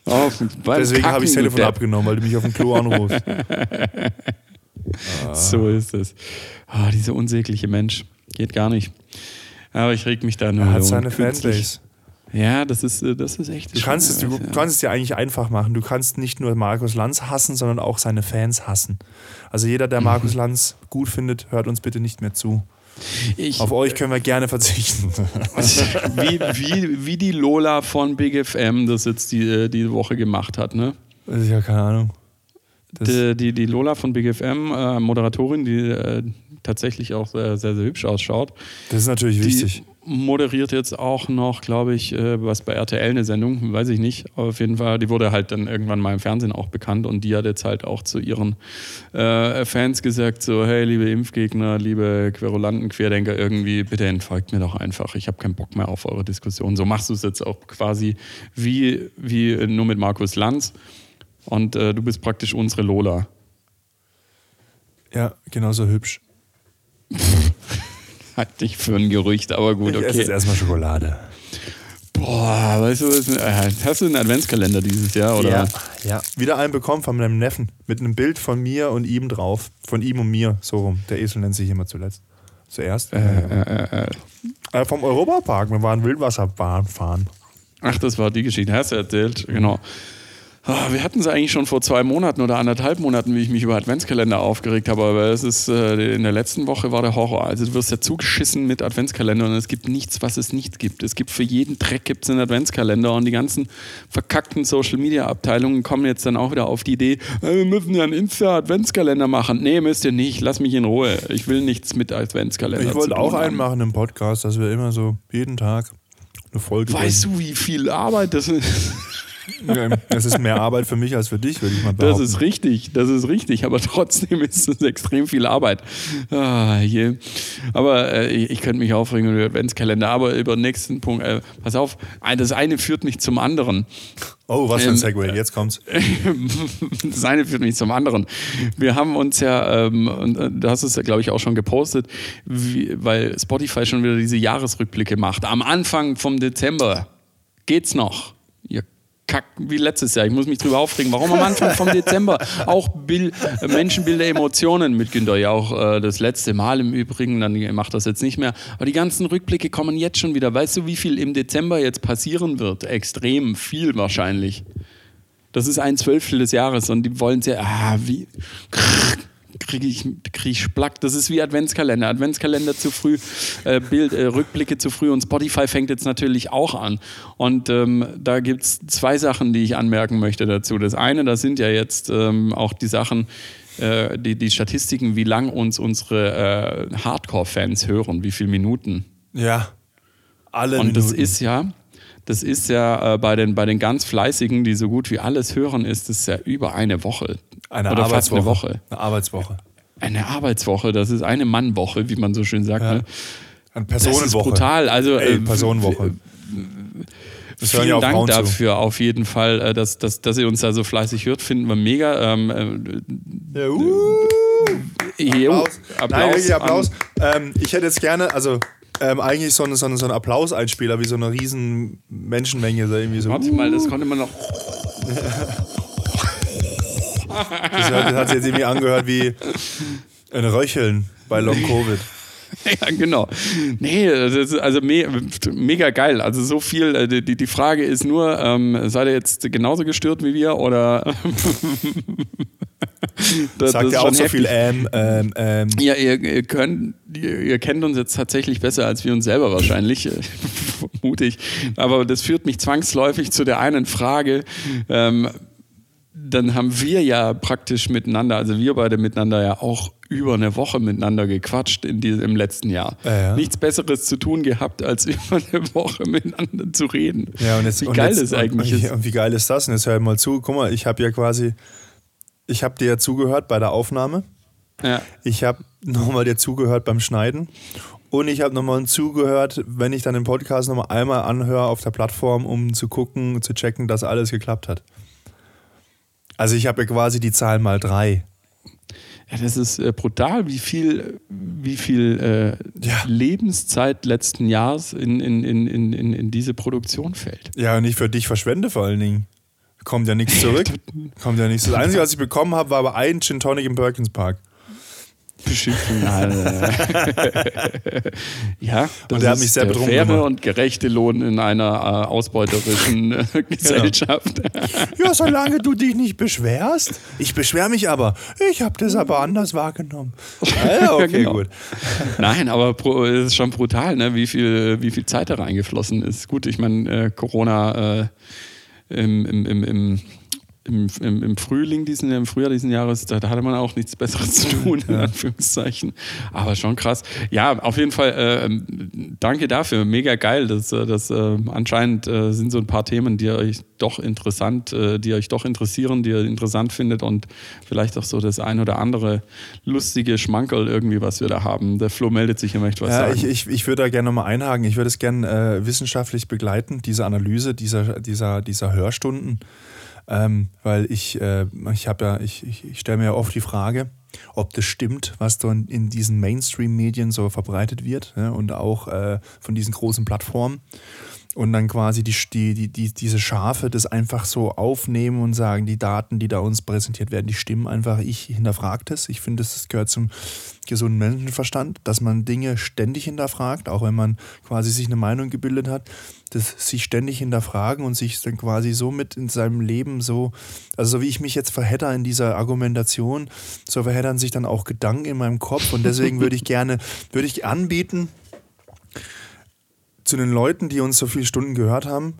Auf, Deswegen habe ich das Telefon abgenommen, weil du mich auf dem Klo anrufst. So ist es. Oh, dieser unsägliche Mensch. Geht gar nicht. Aber ich reg mich da nur. Er hat seine Fanbase. Ja, das ist, äh, das ist echt. Du kannst, es, du ja. kannst es dir eigentlich einfach machen. Du kannst nicht nur Markus Lanz hassen, sondern auch seine Fans hassen. Also jeder, der mhm. Markus Lanz gut findet, hört uns bitte nicht mehr zu. Ich, Auf euch können wir gerne verzichten. wie, wie, wie die Lola von Big FM das jetzt die, äh, die Woche gemacht hat, ne? Das ist ja keine Ahnung. Die, die, die, Lola von Big FM, äh, Moderatorin, die äh, tatsächlich auch sehr, sehr, sehr, hübsch ausschaut. Das ist natürlich wichtig. Moderiert jetzt auch noch, glaube ich, äh, was bei RTL eine Sendung, weiß ich nicht. Aber auf jeden Fall, die wurde halt dann irgendwann mal im Fernsehen auch bekannt und die hat jetzt halt auch zu ihren äh, Fans gesagt: so, hey, liebe Impfgegner, liebe Querulanten, Querdenker, irgendwie, bitte entfolgt mir doch einfach. Ich habe keinen Bock mehr auf eure Diskussion. So machst du es jetzt auch quasi wie, wie nur mit Markus Lanz. Und äh, du bist praktisch unsere Lola. Ja, genauso hübsch. Hat dich für ein Gerücht, aber gut, okay. Ich esse jetzt erstmal Schokolade. Boah, weißt du, was, äh, hast du einen Adventskalender dieses Jahr, oder? Ja, ja. Wieder einen bekommen von meinem Neffen mit einem Bild von mir und ihm drauf. Von ihm und mir, so rum. Der Esel nennt sich immer zuletzt. Zuerst. Äh, äh, äh, äh. vom Europapark. Wir waren Wildwasserbahn fahren. Ach, das war die Geschichte. Hast du erzählt, genau. Oh, wir hatten es eigentlich schon vor zwei Monaten oder anderthalb Monaten, wie ich mich über Adventskalender aufgeregt habe, aber es ist äh, in der letzten Woche war der Horror. Also du wirst ja zugeschissen mit Adventskalendern und es gibt nichts, was es nicht gibt. Es gibt für jeden Dreck gibt's einen Adventskalender und die ganzen verkackten Social Media Abteilungen kommen jetzt dann auch wieder auf die Idee, äh, wir müssen ja einen Insta Adventskalender machen. Nee, müsst ihr nicht. Lass mich in Ruhe. Ich will nichts mit Adventskalender. Ich wollte auch einen machen im Podcast, dass wir immer so jeden Tag eine Folge. Weißt bringen. du, wie viel Arbeit das ist? Das ist mehr Arbeit für mich als für dich, würde ich mal behaupten. Das ist richtig, das ist richtig, aber trotzdem ist es extrem viel Arbeit. Ah, je. Aber äh, ich, ich, könnte mich aufregen über den Adventskalender, aber über den nächsten Punkt, äh, pass auf, das eine führt mich zum anderen. Oh, was für ein ähm, Segway, jetzt kommt's. das eine führt mich zum anderen. Wir haben uns ja, ähm, und äh, du hast es ja, glaube ich, auch schon gepostet, wie, weil Spotify schon wieder diese Jahresrückblicke macht. Am Anfang vom Dezember geht's noch. Ihr Kack wie letztes Jahr. Ich muss mich drüber aufregen. Warum am Anfang vom Dezember auch Bild, Menschenbilder, Emotionen mit Günter ja auch äh, das letzte Mal im Übrigen. Dann macht das jetzt nicht mehr. Aber die ganzen Rückblicke kommen jetzt schon wieder. Weißt du, wie viel im Dezember jetzt passieren wird? Extrem viel wahrscheinlich. Das ist ein Zwölftel des Jahres und die wollen sehr, ah, wie kriege ich, krieg ich Splack. Das ist wie Adventskalender. Adventskalender zu früh, äh, Bild, äh, Rückblicke zu früh und Spotify fängt jetzt natürlich auch an. Und ähm, da gibt es zwei Sachen, die ich anmerken möchte dazu. Das eine, das sind ja jetzt ähm, auch die Sachen, äh, die, die Statistiken, wie lang uns unsere äh, Hardcore-Fans hören, wie viele Minuten. Ja, alle Und Minuten. das ist ja, das ist ja äh, bei, den, bei den ganz Fleißigen, die so gut wie alles hören, ist es ja über eine Woche. Eine Oder fast eine Woche. Eine Arbeitswoche. Eine Arbeitswoche, das ist eine Mannwoche, wie man so schön sagt. Ja. Ne? Eine Personenwoche. Das ist brutal. Also, Ey, äh, Personenwoche. Das Vielen ja Dank Frauen dafür zu. auf jeden Fall, äh, dass, dass, dass ihr uns da so fleißig hört, finden wir mega. Ähm, äh, ja, uh, Applaus. Applaus. Nein, Applaus. Ähm, ich hätte jetzt gerne, also ähm, eigentlich so, eine, so, eine, so ein Applauseinspieler, wie so eine riesen Menschenmenge. So irgendwie so, Warte mal, das konnte man noch. Das hat, das hat sich jetzt irgendwie angehört wie ein Röcheln bei Long Covid. Ja, genau. Nee, also me mega geil. Also so viel, äh, die, die Frage ist nur, ähm, seid ihr jetzt genauso gestört wie wir oder das, Sagt ja auch so viel ähm, ähm, ähm. Ja, ihr, ihr könnt, ihr, ihr, kennt uns jetzt tatsächlich besser als wir uns selber wahrscheinlich, mutig. Aber das führt mich zwangsläufig zu der einen Frage. Ähm, dann haben wir ja praktisch miteinander, also wir beide miteinander ja auch über eine Woche miteinander gequatscht in diesem, im letzten Jahr. Ja, ja. Nichts Besseres zu tun gehabt, als über eine Woche miteinander zu reden. Ja, und jetzt, wie geil und jetzt, das eigentlich und, ist. Und wie geil ist das? Und jetzt hör mal zu. Guck mal, ich habe ja quasi, ich habe dir ja zugehört bei der Aufnahme. Ja. Ich habe nochmal dir zugehört beim Schneiden. Und ich habe nochmal zugehört, wenn ich dann den Podcast nochmal einmal anhöre auf der Plattform, um zu gucken, zu checken, dass alles geklappt hat. Also ich habe ja quasi die Zahl mal drei. Ja, das ist äh, brutal, wie viel, wie viel äh, ja. Lebenszeit letzten Jahres in, in, in, in, in diese Produktion fällt. Ja, und ich für dich verschwende vor allen Dingen. Kommt ja nichts zurück. Kommt ja nichts. Das Einzige, was ich bekommen habe, war aber ein Gin Tonic im Perkins Park. Beschimpfung. ja, das und der hat mich sehr betrunken faire und gerechte Lohn in einer äh, ausbeuterischen äh, genau. Gesellschaft. ja, solange du dich nicht beschwerst. Ich beschwere mich aber. Ich habe das aber anders wahrgenommen. Ah, okay, genau. gut. Nein, aber es ist schon brutal, ne? wie, viel, wie viel Zeit da reingeflossen ist. Gut, ich meine, äh, Corona äh, im, im, im, im im, im, im, Frühling diesen, im Frühjahr diesen Jahres, da, da, hatte man auch nichts Besseres zu tun, in Anführungszeichen. Aber schon krass. Ja, auf jeden Fall, äh, danke dafür. Mega geil. Das, äh, das äh, anscheinend äh, sind so ein paar Themen, die euch doch interessant, äh, die euch doch interessieren, die ihr interessant findet und vielleicht auch so das ein oder andere lustige Schmankerl irgendwie, was wir da haben. Der Flo meldet sich, er möchte was ja, sagen. Ich, ich, ich würde da gerne nochmal einhaken. Ich würde es gerne äh, wissenschaftlich begleiten, diese Analyse dieser, dieser, dieser Hörstunden. Ähm, weil ich, äh, ich habe ja, ich, ich, ich stelle mir ja oft die Frage, ob das stimmt, was da in diesen Mainstream-Medien so verbreitet wird ja, und auch äh, von diesen großen Plattformen und dann quasi die, die, die, diese Schafe das einfach so aufnehmen und sagen, die Daten, die da uns präsentiert werden, die stimmen einfach. Ich hinterfrage das. Ich finde, das gehört zum gesunden Menschenverstand, dass man Dinge ständig hinterfragt, auch wenn man quasi sich eine Meinung gebildet hat, dass sich ständig hinterfragen und sich dann quasi so mit in seinem Leben so, also so wie ich mich jetzt verhedder in dieser Argumentation, so verheddern sich dann auch Gedanken in meinem Kopf und deswegen würde ich gerne, würde ich anbieten, zu den Leuten, die uns so viele Stunden gehört haben,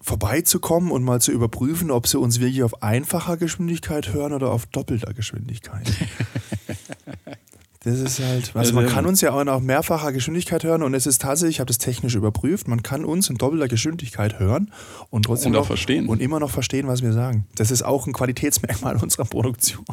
vorbeizukommen und mal zu überprüfen, ob sie uns wirklich auf einfacher Geschwindigkeit hören oder auf doppelter Geschwindigkeit. Das ist halt, also man kann uns ja auch in auch mehrfacher Geschwindigkeit hören und es ist tatsächlich, ich habe das technisch überprüft, man kann uns in doppelter Geschwindigkeit hören und trotzdem Und auch noch, verstehen. und immer noch verstehen, was wir sagen. Das ist auch ein Qualitätsmerkmal unserer Produktion.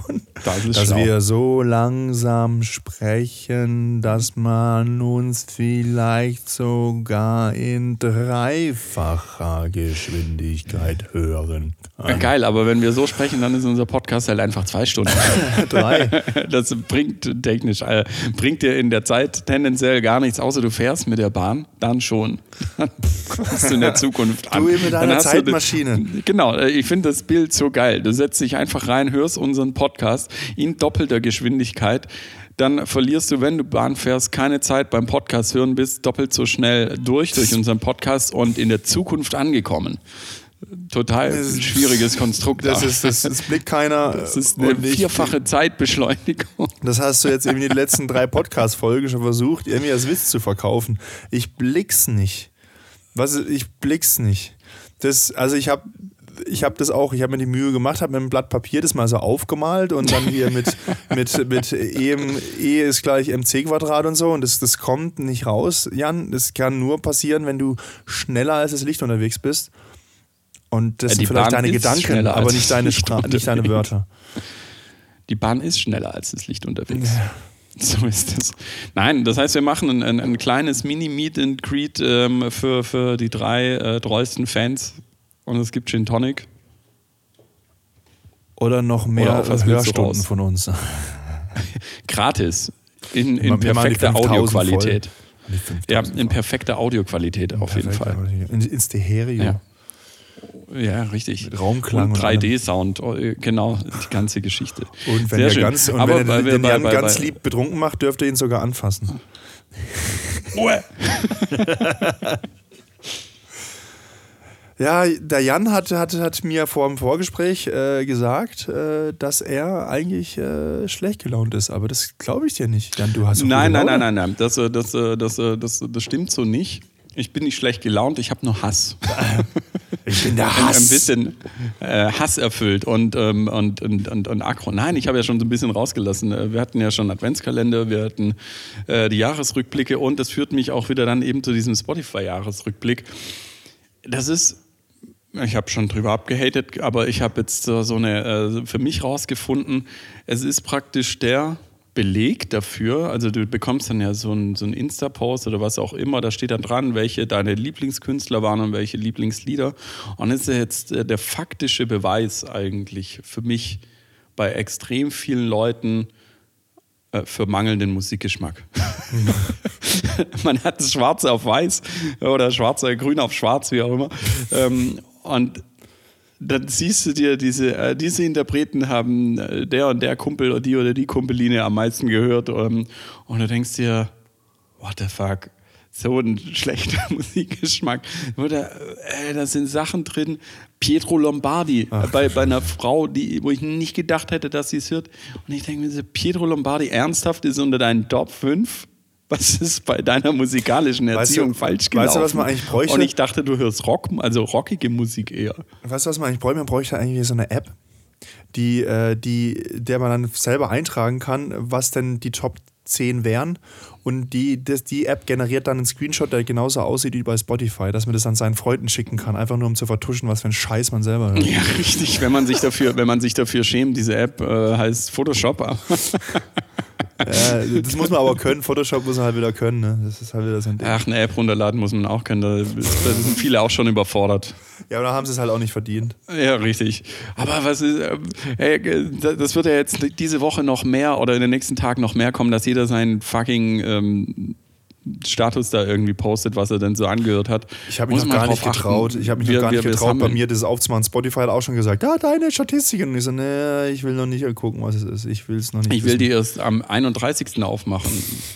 Das ist dass schlau. wir so langsam sprechen, dass man uns vielleicht sogar in dreifacher Geschwindigkeit hören kann. Geil, aber wenn wir so sprechen, dann ist unser Podcast halt einfach zwei Stunden. Drei. Das bringt technisch, äh, bringt dir in der Zeit tendenziell gar nichts, außer du fährst mit der Bahn, dann schon. Dann kommst du in der Zukunft an. Du mit deiner hast du- Zeitmaschine. Genau, äh, ich finde das Bild so geil. Du setzt dich einfach rein, hörst unseren Podcast in doppelter Geschwindigkeit. Dann verlierst du, wenn du Bahn fährst, keine Zeit beim Podcast hören, bist doppelt so schnell durch, durch unseren Podcast und in der Zukunft angekommen. Total ist- schwieriges Konstrukt. Das, ist, das, das blickt keiner. Das ist eine Und ich- vierfache Zeitbeschleunigung. Das hast du jetzt eben in den letzten drei Podcast-Folgen schon versucht, irgendwie als Witz zu verkaufen. Ich blick's nicht. Was, ich blick's nicht. Das, also ich habe ich habe das auch, ich habe mir die Mühe gemacht, habe mit einem Blatt Papier das mal so aufgemalt und dann hier mit, mit, mit E, e ist gleich mc Quadrat und so und das, das kommt nicht raus, Jan. Das kann nur passieren, wenn du schneller als das Licht unterwegs bist. Und das Ja, sind die vielleicht Bahn deine Gedanken, aber nicht deine, nicht deine. Wörter. Die Bahn ist schneller als das Licht unterwegs. So ist es. Nein, das heißt, wir machen ein, ein, ein kleines Mini-Meet and Greet ähm, für, für die drei äh, treuesten Fans. Und es gibt Gin Tonic. Oder noch mehr Oder Hörstunden von uns. Gratis. In, in perfekter 5000 Audioqualität. Die 5000 Ja, in perfekter Audioqualität auf jeden Perfekt, Fall. In, in Stereo. Ja. Ja, richtig. Mit Raumklang und und allem. 3D-Sound, äh, genau, die ganze Geschichte. Und wenn Sehr er schön. ganz, und Aber wenn er den Jan bei- ganz bei- lieb betrunken macht, dürft ihr ihn sogar anfassen. Ja, der Jan hat, hat, hat mir vor dem Vorgespräch äh, gesagt, äh, dass er eigentlich äh, schlecht gelaunt ist. Aber das glaube ich dir nicht. Jan, du hast Nein, nein, nein, nein, nein. Das, äh, das, äh, das, das, das stimmt so nicht. Ich bin nicht schlecht gelaunt, ich habe nur Hass. Ich bin der Hass. ein bisschen äh, Hass erfüllt und, ähm, und, und, und, und aggro. Nein, ich habe ja schon so ein bisschen rausgelassen. Äh, Wir hatten ja schon Adventskalender, wir hatten äh, die Jahresrückblicke und das führt mich auch wieder dann eben zu diesem Spotify-Jahresrückblick. Das ist, ich habe schon drüber abgehatet, aber ich habe jetzt so, so eine, äh, für mich rausgefunden, es ist praktisch der Beleg dafür, also du bekommst dann ja so ein, so Insta-Post oder was auch immer, da steht dann dran, welche deine Lieblingskünstler waren und welche Lieblingslieder. Und das ist jetzt äh, der faktische Beweis eigentlich für mich bei extrem vielen Leuten äh, für mangelnden Musikgeschmack. Man hat es schwarz auf weiß oder schwarz, äh, grün auf schwarz, wie auch immer. Ähm, und dann siehst du dir, diese, äh, diese Interpreten haben äh, der und der Kumpel oder die oder die Kumpeline am meisten gehört. Ähm, und du denkst dir, what the fuck? So ein schlechter Musikgeschmack. Oder, äh, da sind Sachen drin. Pietro Lombardi, äh, bei, bei einer Frau, die, wo ich nicht gedacht hätte, dass sie es hört. Und ich denke mir, Pietro Lombardi ernsthaft ist unter deinen Top 5? Was ist bei deiner musikalischen Weißt du- Erziehung falsch gelaufen? weißt du, was man eigentlich bräuchte? Und ich dachte, du hörst Rock, also rockige Musik eher. Weißt du, was man eigentlich bräuchte? Man bräuchte eigentlich so eine App, die, äh, die, der man dann selber eintragen kann, was denn die Top 10 wären. Und die, das, die App generiert dann einen Screenshot, der genauso aussieht wie bei Spotify, dass man das an seinen Freunden schicken kann, einfach nur um zu vertuschen, was für ein Scheiß man selber hört. Ja, richtig. Wenn man sich dafür, wenn man sich dafür schämt, diese App äh, heißt Photoshop. Äh, das muss man aber können. Photoshop muss man halt wieder können. Ne? Das ist halt wieder so ein Ding. Ach, eine App runterladen muss man auch können. Da, da sind viele auch schon überfordert. Ja, aber da haben sie es halt auch nicht verdient. Ja, richtig. Aber was ist, ähm, ey, das wird ja jetzt diese Woche noch mehr oder in den nächsten Tagen noch mehr kommen, dass jeder seinen fucking ähm, Status da irgendwie postet, was er denn so angehört hat. Ich habe mich Muss noch gar nicht drauf achten. getraut. Ich habe mich Wir- noch gar wir- nicht getraut, bei mir das aufzumachen. Spotify hat auch schon gesagt, ja, deine Statistiken. Und ich so, nee, ich will noch nicht gucken, was es ist. Ich will es noch nicht Ich will wissen. die erst am 31. aufmachen.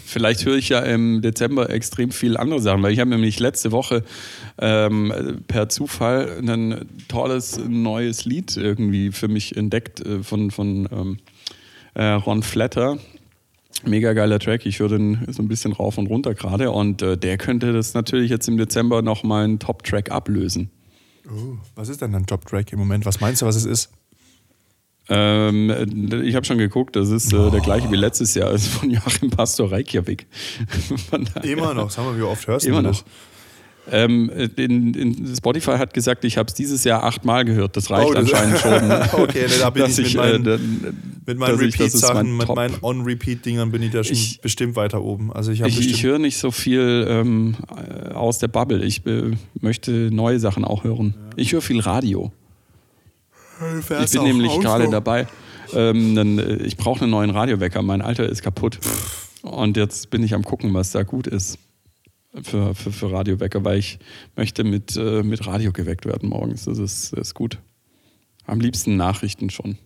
Vielleicht höre ich ja im Dezember extrem viel andere Sachen, weil ich habe nämlich letzte Woche ähm, per Zufall ein tolles neues Lied irgendwie für mich entdeckt äh, von, von ähm, äh, Ron Flatter. Mega geiler Track, ich höre den so ein bisschen rauf und runter gerade und äh, der könnte das natürlich jetzt im Dezember nochmal einen Top-Track ablösen. Oh, was ist denn ein Top-Track im Moment? Was meinst du, was es ist? Ähm, ich habe schon geguckt, das ist äh, der gleiche wie letztes Jahr, ist von Joachim Pastor Reykjavik. Immer noch, sag mal, wie oft hörst du Immer das? Ähm, in, in Spotify hat gesagt, ich habe es dieses Jahr achtmal gehört. Das reicht Oh, das- anscheinend schon. Okay, ne, da bin dass ich mit äh, meinen- dann- Mit meinen Repeat-Sachen, mit meinen On-Repeat-Dingern bin ich da schon Ich- bestimmt weiter oben. Also ich Ich, ich höre nicht so viel ähm, äh, aus der Bubble. Ich äh, möchte neue Sachen auch hören. Ich höre viel Radio. Ich bin nämlich gerade dabei. Ähm, dann, äh, ich brauche einen neuen Radiowecker. Mein alter ist kaputt. Und jetzt bin ich am gucken, was da gut ist für, für, für Radiowecker, weil ich möchte mit, äh, mit Radio geweckt werden morgens. Das ist, das ist gut. Am liebsten Nachrichten schon.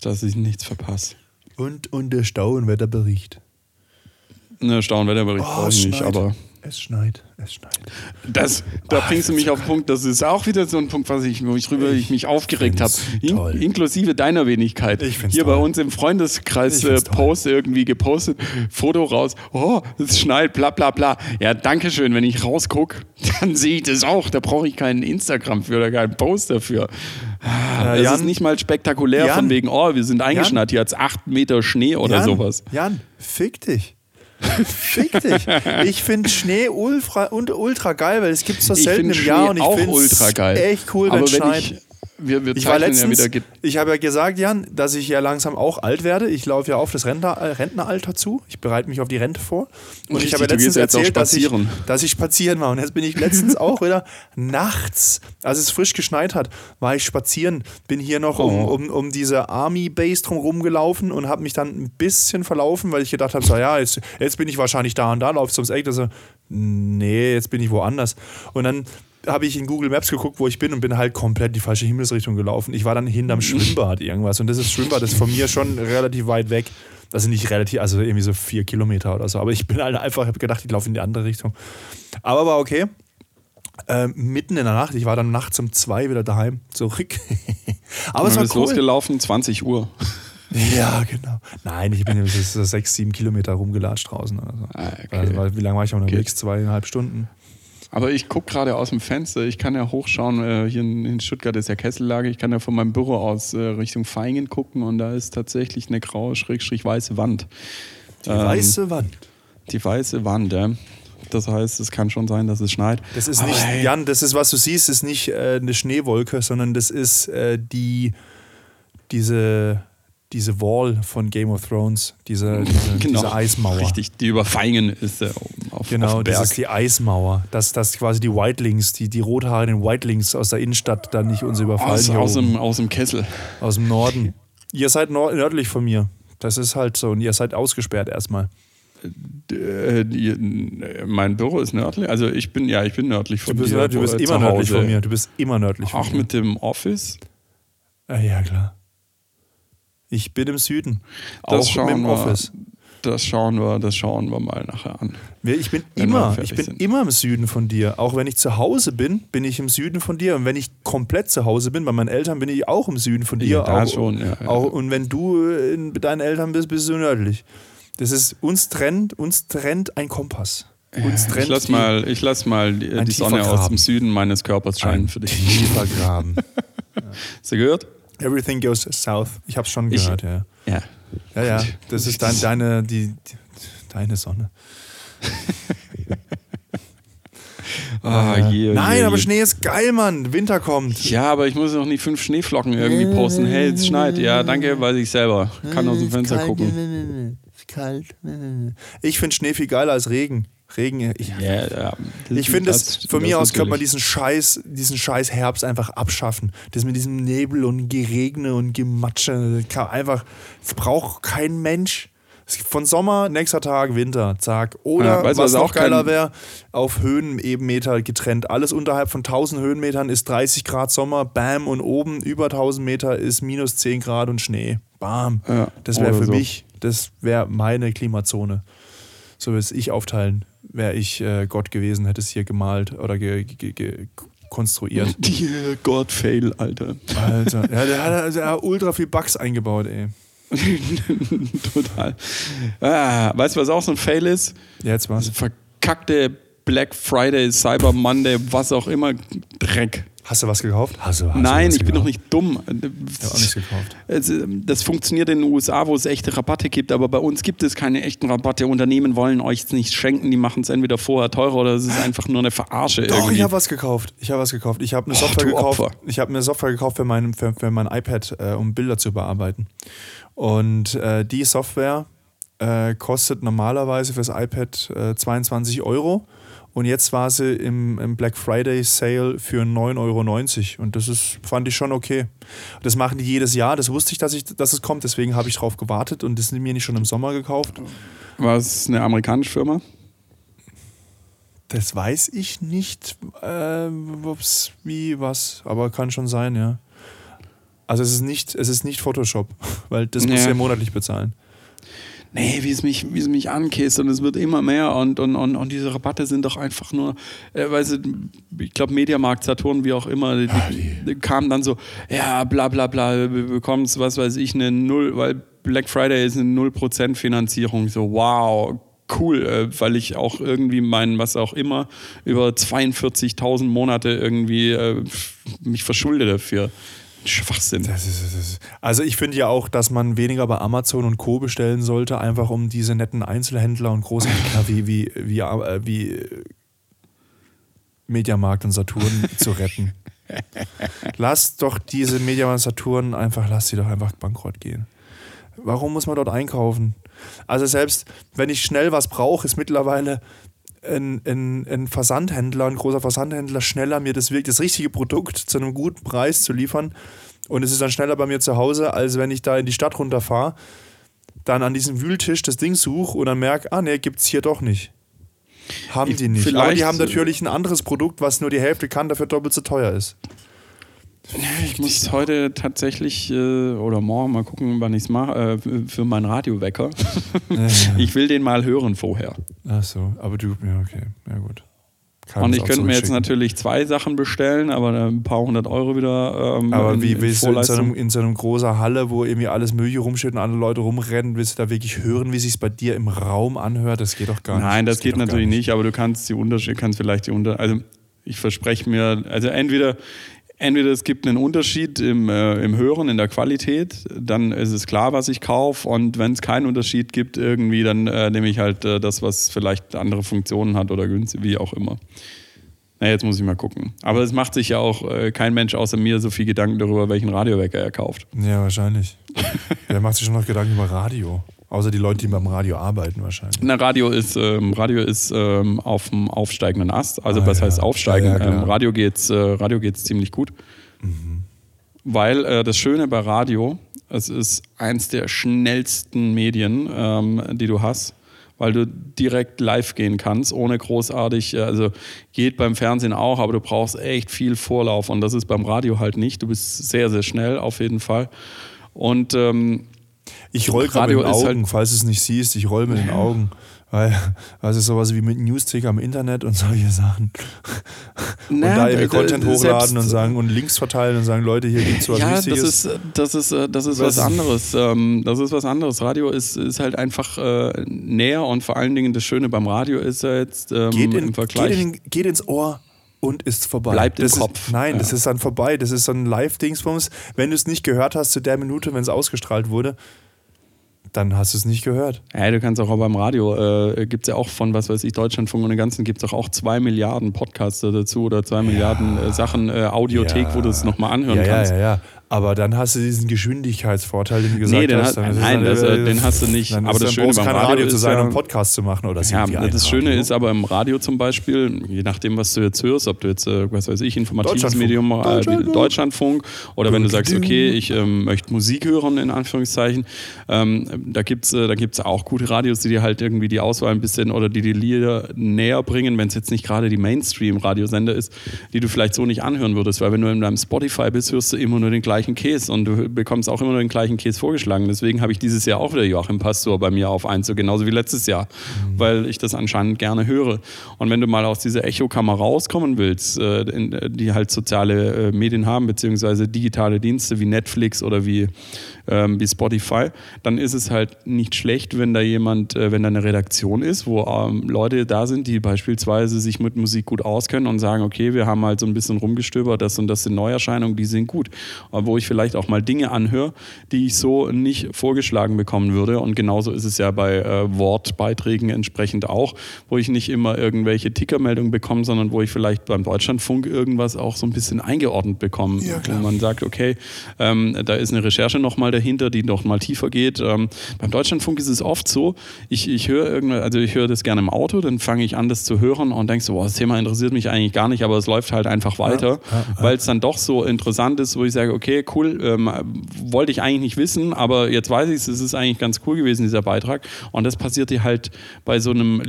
Dass ich nichts verpasse. Und, und der Stauenwetterbericht. Ne, Staunwetterbericht brauche ich nicht, aber Es schneit, es schneit. Das, da Ach, bringst du mich auf den Punkt, das ist auch wieder so ein Punkt, was ich, wo ich drüber ich mich aufgeregt habe. In, inklusive deiner Wenigkeit. Ich find's Hier bei toll. uns im Freundeskreis äh. Post irgendwie gepostet, Foto raus, oh, es schneit, bla bla bla. Ja, danke schön, wenn ich rausgucke, dann sehe ich das auch. Da brauche ich keinen Instagram für oder keinen Post dafür. Äh, Das Jan- ist nicht mal spektakulär Jan- von wegen, oh, wir sind eingeschneit, hier hat's acht Meter Schnee oder Jan, sowas. Jan, fick dich. Fick dich. Ich finde Schnee ultra, und ultra geil, weil es gibt es so selten im Jahr und Schnee ich auch finde ultra geil. echt cool, wenn es schneit. ich, wir, wir Ich war letztens, ja ich habe ja gesagt, Jan, dass ich ja langsam auch alt werde. Ich laufe ja auf das Rentner, äh, Rentneralter zu. Ich bereite mich auf die Rente vor. Und ich Richtig, habe ja letztens erzählt, dass ich, spazieren. dass ich spazieren war. Und jetzt bin ich letztens auch wieder nachts, als es frisch geschneit hat, war ich spazieren. Bin hier noch um, Oh. um, um diese Army Base drum rumgelaufen und habe mich dann ein bisschen verlaufen, weil ich gedacht habe, so ja, jetzt, jetzt bin ich wahrscheinlich da und da, laufst du ums Eck. Also, nee, jetzt bin ich woanders. Und dann habe ich in Google Maps geguckt, wo ich bin und bin halt komplett in die falsche Himmelsrichtung gelaufen. Ich war dann hinterm Schwimmbad irgendwas und das ist Schwimmbad, das ist von mir schon relativ weit weg. Also nicht relativ, also irgendwie so vier Kilometer oder so. Aber ich bin halt einfach, habe gedacht, ich laufe in die andere Richtung. Aber war okay. Ähm, mitten in der Nacht, ich war dann nachts um zwei wieder daheim zurück. Aber es Du war bist cool. losgelaufen, 20 Uhr. Ja, genau. Nein, ich bin so sechs, sieben Kilometer rumgelatscht draußen. Oder so. Ah, okay. also, wie lange war ich unterwegs? Geht. Zweieinhalb Stunden. Aber ich gucke gerade aus dem Fenster. Ich kann ja hochschauen. Äh, hier in, Stuttgart ist ja Kessellage. Ich kann ja von meinem Büro aus äh, Richtung Feingen gucken und da ist tatsächlich eine graue, schrägstrich weiße Wand. Die Ähm, weiße Wand. Die weiße Wand, ja. Das heißt, es kann schon sein, dass es schneit. Das ist Aber nicht, hey, Jan, das ist, was du siehst, ist nicht äh, eine Schneewolke, sondern das ist äh, die, diese, diese Wall von Game of Thrones, diese, diese, diese Eismauer. Genau. Richtig, die über Feingen ist äh, oben auf, Genau, auf das ist die Eismauer. Dass, dass quasi die Whitelings, die, die rothaarigen Whitelings aus der Innenstadt dann nicht uns überfallen. aus, aus, dem, aus dem Kessel. aus dem Norden. Ihr seid nördlich von mir. Das ist halt so. Und ihr seid ausgesperrt erstmal. Äh, die, äh, mein Büro ist nördlich. Also ich bin, ja, ich bin nördlich Du von bist, dir. du bist äh, immer zu nördlich von mir. Du bist immer nördlich von Auch mir. mit dem Office. Ah, ja, klar. Ich bin im Süden. Das auch schauen mit dem wir. Office. Das schauen wir, das schauen wir mal nachher an. Ich bin immer, ich bin sind. immer im Süden von dir. Auch wenn ich zu Hause bin, bin ich im Süden von dir. Und wenn ich komplett zu Hause bin, bei meinen Eltern bin ich auch im Süden von dir. Ja, auch, schon, ja, ja. Auch, und wenn du äh, in- mit deinen Eltern bist, bist du nördlich. Das ist, uns trennt, uns trennt ein Kompass. Uns trennt Ich lass die- mal, ich lass mal die, die Sonne aus dem Süden meines Körpers scheinen ein für dich. tiefer Graben. Hast du gehört? Everything goes south. Ich habe schon Ich- gehört, ja. Ja. Ja, ja. Gut. Das ist dein, deine, die, die, deine Sonne. Äh, je, Nein, je, aber je. Schnee ist geil, Mann. Winter kommt. Ja, aber ich muss noch nie fünf Schneeflocken irgendwie posten. Hey, es schneit. Ja, danke, weiß ich selber. Kann aus dem Fenster gucken. Ist kalt. Ich finde Schnee viel geiler als Regen. Regen, ich, Ja, ja. Ich finde, es von mir aus könnte man diesen Scheiß, diesen Scheiß Herbst einfach abschaffen. Das mit diesem Nebel und Geregne und Gematsche, kann einfach, braucht kein Mensch. Von Sommer, nächster Tag, Winter, zack. Oder Ja, weißt was was auch geiler wäre, auf Höhenmeter getrennt. Alles unterhalb von 1000 Höhenmetern ist 30 Grad Sommer, bam, und oben über 1000 Meter ist minus 10 Grad und Schnee. Bam. Ja, das wäre für so. mich, das wäre meine Klimazone. So würde es ich aufteilen, wäre ich äh, Gott gewesen, hätte es hier gemalt oder ge, ge, ge, konstruiert. Dear God fail, Alter. Alter, ja, der hat, der hat ultra viel Bugs eingebaut, ey. Total. Ah, weißt du, was auch so ein Fail ist? Jetzt was? Verkackte Black Friday, Cyber Monday, was auch immer, Dreck. Hast du was gekauft? Hast du, hast Nein, du ich bin doch nicht dumm. Ich habe auch nichts gekauft. Es, äh, Das funktioniert in den USA, wo es echte Rabatte gibt, aber bei uns gibt es keine echten Rabatte. Unternehmen wollen euch nicht schenken, die machen es entweder vorher teurer oder es ist einfach nur eine Verarsche. Doch, irgendwie. ich habe was gekauft. Ich habe was gekauft. Ich habe eine Oh, Software du gekauft. Opfer. Ich habe eine Software gekauft für mein, für, für mein iPad, äh, um Bilder zu bearbeiten. Und äh, die Software äh, kostet normalerweise fürs iPad äh, 22 Euro. Und jetzt war sie im, im Black Friday Sale für 9,90 Euro. Und das ist, fand ich schon okay. Das machen die jedes Jahr. Das wusste ich, dass, ich, dass es kommt. Deswegen habe ich drauf gewartet und das sind mir nicht schon im Sommer gekauft. War es eine amerikanische Firma? Das weiß ich nicht, äh, wie, was, aber kann schon sein, ja. Also es ist nicht, es ist nicht Photoshop, weil das muss Ja. ja monatlich bezahlen. Nee, wie es mich, wie es mich ankäst und es wird immer mehr und, und, und, und diese Rabatte sind doch einfach nur, äh, weißt du, ich glaube Mediamarkt, Saturn, wie auch immer, die, die kamen dann so, ja, bla bla bla, du bekommst, was weiß ich, eine Null, weil Black Friday ist eine 0% Finanzierung, so wow, cool, äh, weil ich auch irgendwie mein, was auch immer, über 42.000 Monate irgendwie äh, mich verschulde dafür. Schwachsinn. Das ist, das ist. Also ich finde ja auch, dass man weniger bei Amazon und Co. bestellen sollte, einfach um diese netten Einzelhändler und Großhändler wie, wie, wie, äh, wie Mediamarkt und Saturn zu retten. Lass doch diese Mediamarkt und Saturn einfach, lass sie doch einfach bankrott gehen. Warum muss man dort einkaufen? Also selbst wenn ich schnell was brauche, ist mittlerweile ein, ein, ein Versandhändler, ein großer Versandhändler schneller, mir das, wirklich- das richtige Produkt zu einem guten Preis zu liefern. Und es ist dann schneller bei mir zu Hause, als wenn ich da in die Stadt runterfahre, dann an diesem Wühltisch das Ding suche und dann merke, ah nee, gibt es hier doch nicht. Haben die nicht. Aber vielleicht- die haben natürlich ein anderes Produkt, was nur die Hälfte kann, dafür doppelt so teuer ist. Ich muss heute tatsächlich äh, oder morgen mal gucken, wann ich es mache, äh, für meinen Radiowecker. ich will den mal hören vorher. Ach so, aber du, ja, okay, ja gut. Kann Und das ich könnte mir jetzt natürlich zwei Sachen bestellen, aber ein paar hundert Euro wieder. Ähm, Aber wie willst du in so, einem, in so einem großen Halle, wo irgendwie alles Mögliche rumsteht und andere Leute rumrennen, willst du da wirklich hören, wie sich bei dir im Raum anhört? Das geht doch gar nicht. Nein, das, geht, doch gar natürlich nicht. aber du kannst die Unterschiede, kannst vielleicht die Unter, also ich verspreche mir, also entweder, entweder es gibt einen Unterschied im, äh, im Hören, in der Qualität, dann ist es klar, was ich kaufe und wenn es keinen Unterschied gibt irgendwie, dann äh, nehme ich halt äh, das, was vielleicht andere Funktionen hat oder günstig, wie auch immer. Na, jetzt muss ich mal gucken. Aber es macht sich ja auch äh, kein Mensch außer mir so viel Gedanken darüber, welchen Radiowecker er kauft. Ja, wahrscheinlich. Wer macht sich schon noch Gedanken über Radio? Außer die Leute, die beim Radio arbeiten wahrscheinlich. Na, Radio ist, ähm, Radio ist ähm, auf dem aufsteigenden Ast. Also Ah, was ja. heißt aufsteigen? Ja, ja, ähm, Radio geht's, äh, Radio geht's ziemlich gut. Weil äh, das Schöne bei Radio, es ist eins der schnellsten Medien, ähm, die du hast, weil du direkt live gehen kannst, ohne großartig, äh, also geht beim Fernsehen auch, aber du brauchst echt viel Vorlauf und das ist beim Radio halt nicht. Du bist sehr, sehr schnell auf jeden Fall. Und ähm, Ich roll gerade mit den ist Augen, halt- falls du es nicht siehst, ich roll mit den Augen. Weil, ist sowas wie mit Newsticker im Internet und solche Sachen. Und na, da irgendwie d- Content hochladen und sagen und Links verteilen und sagen, Leute, hier gibt's was ja, das Wichtiges. ist, das ist, äh, das ist Was- was anderes. Ähm, Das ist was anderes. Radio ist, ist halt einfach äh, näher und vor allen Dingen das Schöne beim Radio ist ja jetzt ähm, geht, in, im Vergleich. geht, in, geht ins Ohr und ist vorbei. Bleibt im das Kopf. Ist, nein, Ja. das ist dann vorbei. Das ist so ein Live-Dingsbums. Wenn du es nicht gehört hast zu der Minute, wenn es ausgestrahlt wurde, dann hast du es nicht gehört. Ja, du kannst auch beim Radio, äh, gibt es ja auch von, was weiß ich, Deutschlandfunk und den ganzen, gibt es auch, auch zwei Milliarden Podcaster dazu oder zwei Milliarden äh, Sachen, äh, Audiothek, wo du es nochmal anhören ja, kannst. Ja, ja, ja. Aber dann hast du diesen Geschwindigkeitsvorteil, den du gesagt Nee, den hast. es nein, dann, das, äh, den hast du nicht. Dann Aber das Schöne beim Radio Radio zu ist sein, ja- einen Podcast zu machen. Oder Ja, das Schöne Radio? ist aber im Radio zum Beispiel, je nachdem, was du jetzt hörst, ob du jetzt, äh, was weiß ich, informatives Deutschlandfunk. Medium, äh, Deutschlandfunk. Deutschlandfunk oder wenn du sagst, okay, ich ähm, möchte Musik hören, in Anführungszeichen, ähm, da gibt es äh, da gibt's auch gute Radios, die dir halt irgendwie die Auswahl ein bisschen oder die die Lieder näher bringen, wenn es jetzt nicht gerade die Mainstream-Radiosender ist, die du vielleicht so nicht anhören würdest, weil wenn du in deinem Spotify bist, hörst du immer nur den gleichen Käse und du bekommst auch immer nur den gleichen Käse vorgeschlagen. Deswegen habe ich dieses Jahr auch wieder Joachim Pastor bei mir auf 1, so genauso wie letztes Jahr, mhm. weil ich das anscheinend gerne höre. Und wenn du mal aus dieser Echokammer rauskommen willst, äh, in, die halt soziale äh, Medien haben, beziehungsweise digitale Dienste wie Netflix oder wie, ähm, wie Spotify, dann ist es halt nicht schlecht, wenn da jemand, äh, wenn da eine Redaktion ist, wo ähm, Leute da sind, die beispielsweise sich mit Musik gut auskennen und sagen, okay, wir haben halt so ein bisschen rumgestöbert, das und das sind Neuerscheinungen, die sind gut. Aber wo ich vielleicht auch mal Dinge anhöre, die ich so nicht vorgeschlagen bekommen würde. Und genauso ist es ja bei äh, Wortbeiträgen entsprechend auch, wo ich nicht immer irgendwelche Tickermeldungen bekomme, sondern wo ich vielleicht beim Deutschlandfunk irgendwas auch so ein bisschen eingeordnet bekomme. Ja, wo man sagt, okay, ähm, da ist eine Recherche nochmal dahinter, die noch mal tiefer geht. Ähm, beim Deutschlandfunk ist es oft so, ich, ich höre irgendwas, also ich höre das gerne im Auto, dann fange ich an, das zu hören und denke so, boah, das Thema interessiert mich eigentlich gar nicht, aber es läuft halt einfach weiter, ja, ja, weil es dann doch so interessant ist, wo ich sage, okay, cool, ähm, wollte ich eigentlich nicht wissen, aber jetzt weiß ich es, es ist eigentlich ganz cool gewesen, dieser Beitrag. Und das passiert dir halt bei so einem